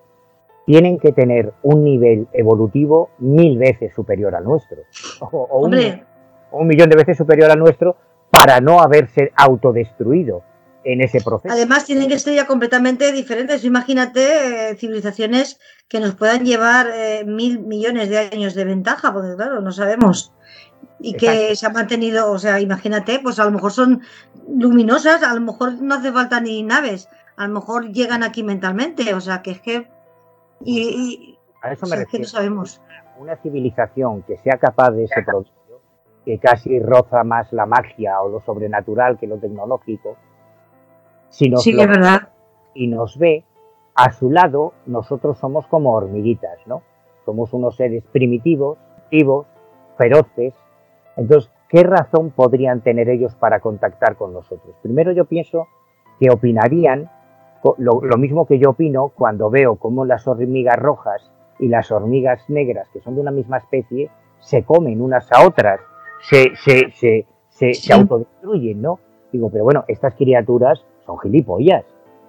tienen que tener un nivel evolutivo mil veces superior al nuestro. O, o un, Hombre, o un millón de veces superior al nuestro para no haberse autodestruido en ese proceso. además tienen que ser ya completamente diferentes. Imagínate eh, civilizaciones que nos puedan llevar eh, mil millones de años de ventaja, porque claro, no sabemos. Y que se ha mantenido, o sea, imagínate, pues a lo mejor son luminosas, a lo mejor no hace falta ni naves, a lo mejor llegan aquí mentalmente, o sea, que es que... Y, y- A eso o me sea, es que refiero. no sabemos. Una civilización que sea capaz de ese prodigio, que casi roza más la magia o lo sobrenatural que lo tecnológico, si nos Sí, lo- es verdad. y nos ve, a su lado nosotros somos como hormiguitas, ¿no? Somos unos seres primitivos, vivos, feroces. Entonces, ¿qué razón podrían tener ellos para contactar con nosotros? Primero yo pienso que opinarían lo, lo mismo que yo opino cuando veo cómo las hormigas rojas y las hormigas negras, que son de una misma especie, se comen unas a otras, se, se, se, se, autodestruyen, ¿no? Digo, pero bueno, estas criaturas son gilipollas.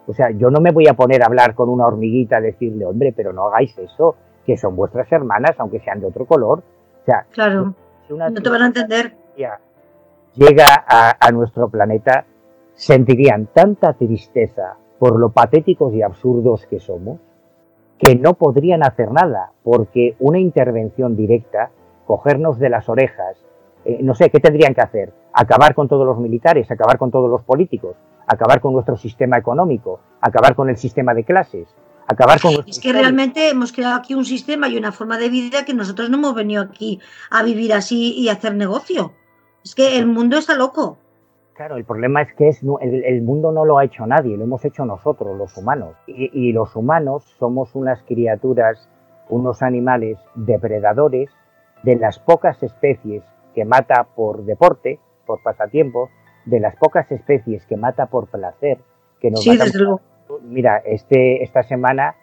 O sea, yo no me voy a poner a hablar con una hormiguita a decirle, hombre, pero no hagáis eso, que son vuestras hermanas, aunque sean de otro color. O sea, Claro, si una no te van a entender. llega a, a nuestro planeta, sentirían tanta tristeza por lo patéticos y absurdos que somos, que no podrían hacer nada, porque una intervención directa, cogernos de las orejas, eh, no sé, ¿qué tendrían que hacer? Acabar con todos los militares, acabar con todos los políticos, acabar con nuestro sistema económico, acabar con el sistema de clases, acabar con Es que realmente hemos creado aquí un sistema y una forma de vida que nosotros no hemos venido aquí a vivir así y a hacer negocio. Es que el mundo está loco. Claro, el problema es que es, el, el mundo no lo ha hecho nadie, lo hemos hecho nosotros, los humanos. Y, y los humanos somos unas criaturas, unos animales depredadores de las pocas especies que mata por deporte, por pasatiempo, de las pocas especies que mata por placer, que nos Sí, matan desde luego. Mira, este, esta semana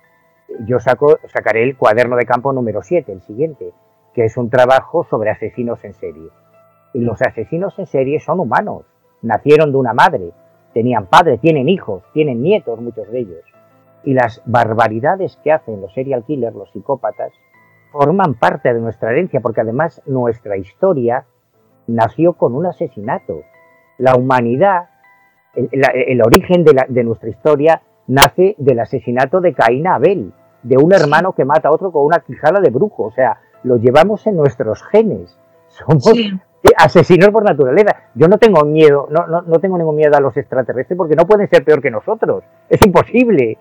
yo saco, sacaré el cuaderno de campo número 7, el siguiente, que es un trabajo sobre asesinos en serie. Y los asesinos en serie son humanos, nacieron de una madre, tenían padre, tienen hijos, tienen nietos, muchos de ellos. Y las barbaridades que hacen los serial killers, los psicópatas, forman parte de nuestra herencia, porque además nuestra historia nació con un asesinato. La humanidad, el, origen de, la- de nuestra historia nace del asesinato de Caín a Abel, de un hermano que mata a otro con una quijada de brujo. O sea, lo llevamos en nuestros genes. Somos Sí. Asesinos por naturaleza. Yo no tengo miedo, no, no, no tengo ningún miedo a los extraterrestres porque no pueden ser peor que nosotros. Es imposible.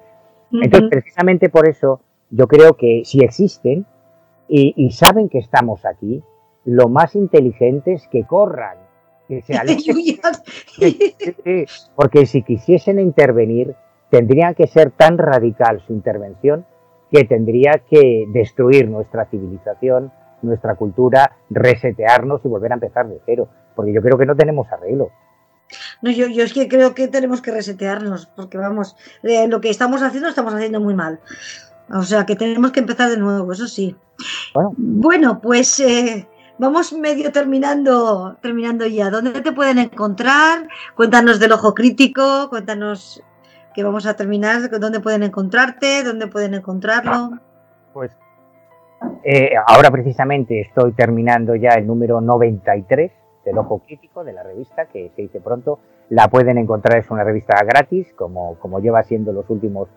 Entonces, precisamente por eso, yo creo que si existen y, y saben que estamos aquí, lo más inteligente es que corran, que se alejen. Porque si quisiesen intervenir, tendrían que ser tan radical su intervención que tendría que destruir nuestra civilización, nuestra cultura, resetearnos y volver a empezar de cero. Porque yo creo que no tenemos arreglo. No, yo, yo es que creo que tenemos que resetearnos, porque vamos, eh, lo que estamos haciendo lo estamos haciendo muy mal. O sea que tenemos que empezar de nuevo, eso sí. Bueno. Bueno, pues eh, vamos medio terminando, terminando ya. ¿Dónde te pueden encontrar? Cuéntanos del ojo crítico, cuéntanos que vamos a terminar, dónde pueden encontrarte, dónde pueden encontrarlo. Pues eh, ahora precisamente estoy terminando ya el número 93 del Ojo Crítico de la revista, que se dice pronto. La pueden encontrar, es una revista gratis, como, como lleva siendo los últimos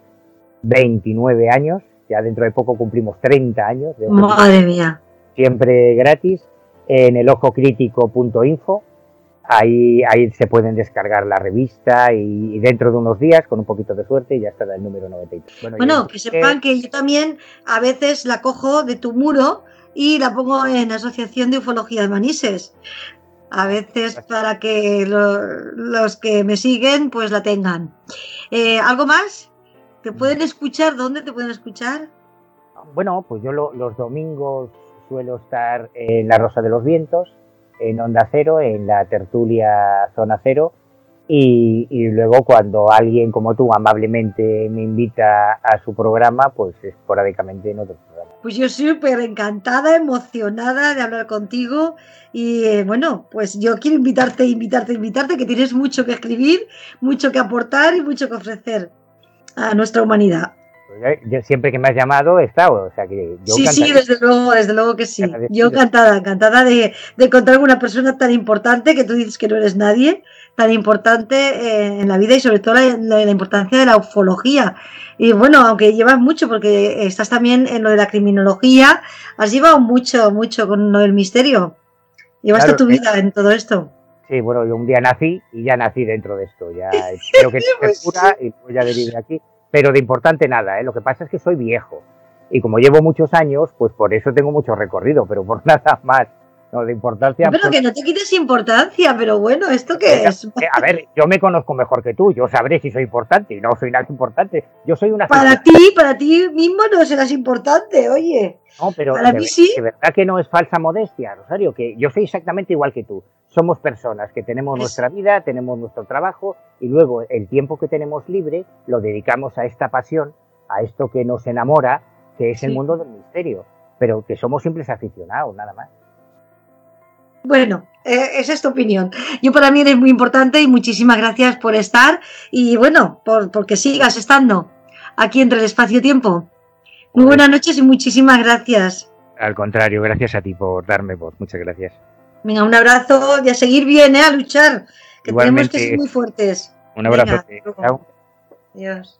29 años. Ya dentro de poco cumplimos 30 años de Madre mía. siempre gratis en el ojocrítico.info. Ahí, ahí se pueden descargar la revista y, y dentro de unos días, con un poquito de suerte, ya estará el número 93. Bueno, yo- que sepan que yo también a veces la cojo de tu muro y la pongo en Asociación de Ufología de Manises. A veces para que lo- los que me siguen pues la tengan. Eh, ¿Algo más? ¿Te pueden escuchar? ¿Dónde te pueden escuchar? Bueno, pues yo lo- los domingos suelo estar en La Rosa de los Vientos, en Onda Cero, en la tertulia Zona Cero, y, y luego cuando alguien como tú amablemente me invita a su programa, pues esporádicamente en otro programa. Pues yo súper encantada, emocionada de hablar contigo y eh, bueno, pues yo quiero invitarte, invitarte, invitarte, que tienes mucho que escribir, mucho que aportar y mucho que ofrecer a nuestra humanidad. Pues ya- yo siempre que me has llamado he estado, o sea que yo sí, sí, desde luego, desde luego que sí. Yo encantada, encantada de, de encontrar una persona tan importante que tú dices que no eres nadie, tan importante eh, en la vida y sobre todo la, la- la importancia de la ufología. Y bueno, aunque llevas mucho, porque estás también en lo de la criminología, has llevado mucho, mucho con lo del misterio. Llevaste Claro, tu vida en todo esto. Sí, bueno, yo un día nací y ya nací dentro de esto. Ya creo que es pura y voy a vivir aquí. Pero de importante nada, ¿eh? Lo que pasa es que soy viejo. Y como llevo muchos años, pues por eso tengo mucho recorrido, pero por nada más. No, de importancia. Pero que no te quites importancia, pero bueno, ¿esto qué es? A ver, yo me conozco mejor que tú, yo sabré si soy importante y no soy nada importante. Yo soy una. Para ti, para ti mismo no serás importante, oye. No, pero para de, mí sí. de verdad que no es falsa modestia, Rosario, que yo soy exactamente igual que tú. Somos personas que tenemos Es- nuestra vida, tenemos nuestro trabajo y luego el tiempo que tenemos libre lo dedicamos a esta pasión, a esto que nos enamora, que es el mundo del misterio. Pero que somos simples aficionados, nada más. Bueno, eh, esa es tu opinión. Yo para mí eres muy importante y muchísimas gracias por estar y bueno, por, por que sigas estando aquí entre el espacio-tiempo. Muy buenas noches y muchísimas gracias. Al contrario, gracias a ti por darme voz. Muchas gracias. Venga, un abrazo y a seguir bien, ¿eh? a luchar, que tenemos Igualmente. que ser muy fuertes. Un abrazo. Venga. Adiós.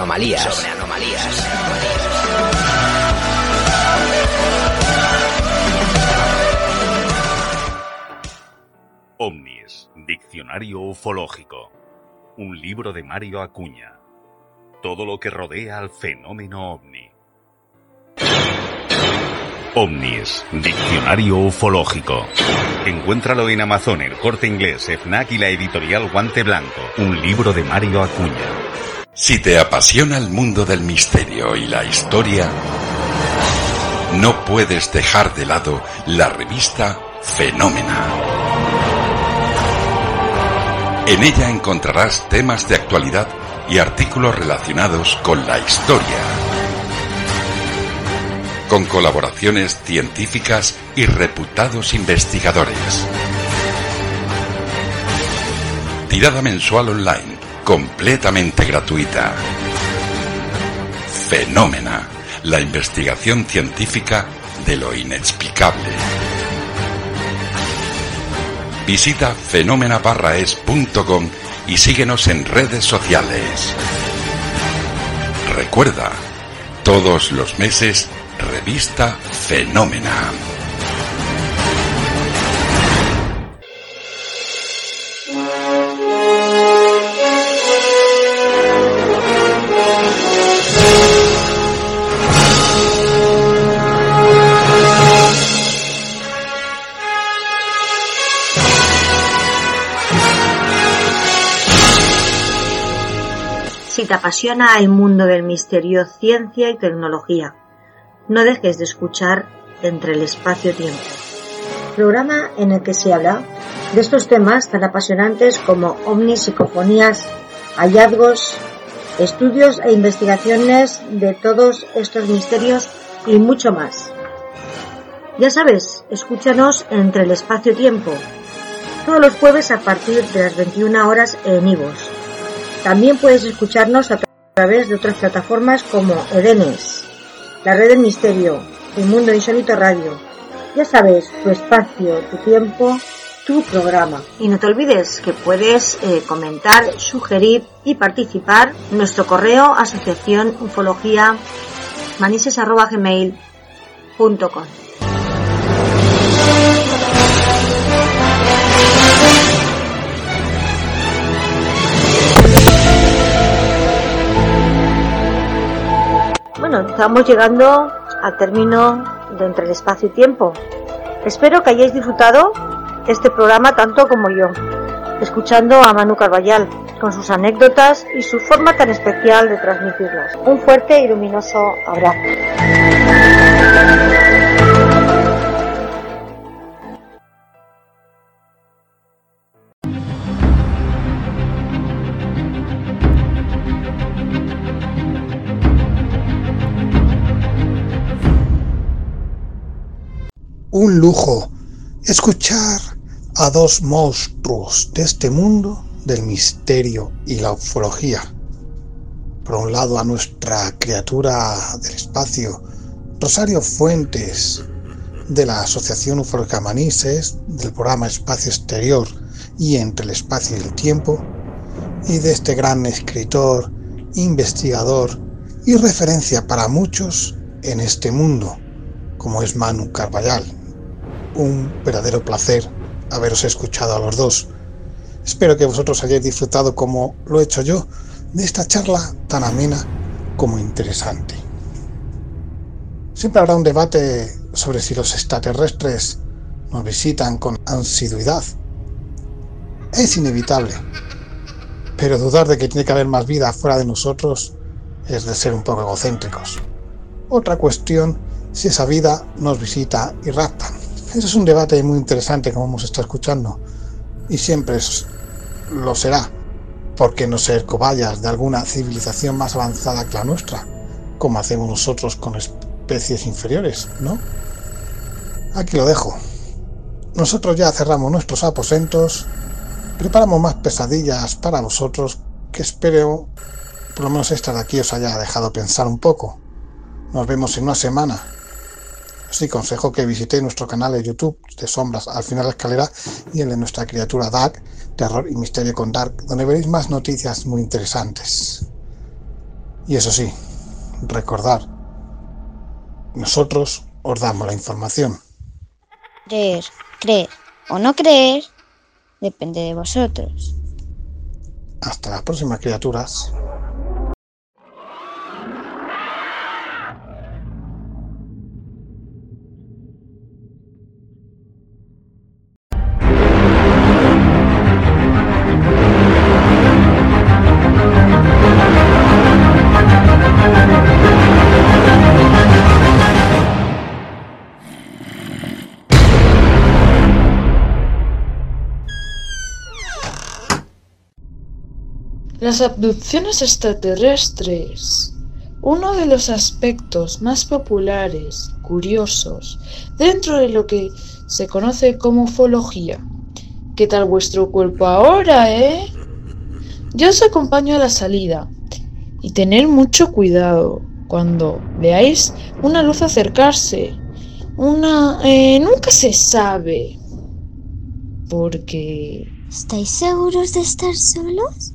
anomalías. Sobre anomalías. Omnis, Diccionario Ufológico. Un libro de Mario Acuña. Todo lo que rodea al fenómeno ovni. Omnis, Diccionario Ufológico. Encuéntralo en Amazon, el corte inglés, FNAC y la editorial Guante Blanco. Un libro de Mario Acuña. Si te apasiona el mundo del misterio y la historia, no puedes dejar de lado la revista Fenómena. En ella encontrarás temas de actualidad y artículos relacionados con la historia, con colaboraciones científicas y reputados investigadores. Tirada mensual online, completamente gratuita. Fenómena, la investigación científica de lo inexplicable. Visita fenómena-es.com y síguenos en redes sociales. Recuerda, todos los meses, revista Fenómena. Te apasiona el mundo del misterio, ciencia y tecnología, no dejes de escuchar Entre el espacio-tiempo, programa en el que se habla de estos temas tan apasionantes como ovnis, psicofonías, hallazgos, estudios e investigaciones de todos estos misterios y mucho más. Ya sabes, escúchanos Entre el espacio-tiempo, todos los jueves a partir de las 21 horas en Ivos. También puedes escucharnos a tra- través de otras plataformas como Edenes, la Red del Misterio, El Mundo Insólito Radio. Ya sabes, tu espacio, tu tiempo, tu programa. Y no te olvides que puedes eh, comentar, sugerir y participar en nuestro correo asociación ufología manises@gmail.com. Bueno, estamos llegando al término de entre el espacio y tiempo. Espero que hayáis disfrutado este programa tanto como yo, escuchando a Manu Carballal con sus anécdotas y su forma tan especial de transmitirlas. Un fuerte y luminoso abrazo. Un lujo escuchar a dos monstruos de este mundo del misterio y la ufología. Por un lado a nuestra criatura del espacio, Rosario Fuentes, de la Asociación Ufológica Manises, del programa Espacio Exterior y Entre el Espacio y el Tiempo, y de este gran escritor, investigador y referencia para muchos en este mundo, como es Manu Carballal. Un verdadero placer haberos escuchado a los dos. Espero que vosotros hayáis disfrutado como lo he hecho yo de esta charla tan amena como interesante. Siempre habrá un debate sobre si los extraterrestres nos visitan con ansiduidad. Es inevitable, pero dudar de que tiene que haber más vida fuera de nosotros es de ser un poco egocéntricos. Otra cuestión, si esa vida nos visita y raptan. Eso es un debate muy interesante como hemos estado escuchando y siempre lo será. ¿Por qué no ser cobayas de alguna civilización más avanzada que la nuestra? Como hacemos nosotros con especies inferiores, ¿no? Aquí lo dejo. Nosotros ya cerramos nuestros aposentos, preparamos más pesadillas para vosotros que espero por lo menos esta de aquí os haya dejado pensar un poco. Nos vemos en una semana. Os consejo que visitéis nuestro canal de YouTube de Sombras al final de la escalera y el de nuestra criatura Dark, Terror y Misterio con Dark, donde veréis más noticias muy interesantes. Y eso sí, recordar, nosotros os damos la información. Creer, creer o no creer depende de vosotros. Hasta las próximas criaturas. Las abducciones extraterrestres. Uno de los aspectos más populares, curiosos, dentro de lo que se conoce como ufología. ¿Qué tal vuestro cuerpo ahora, eh? Yo os acompaño a la salida y tener mucho cuidado cuando veáis una luz acercarse. Una... Eh, nunca se sabe. Porque... ¿Estáis seguros de estar solos?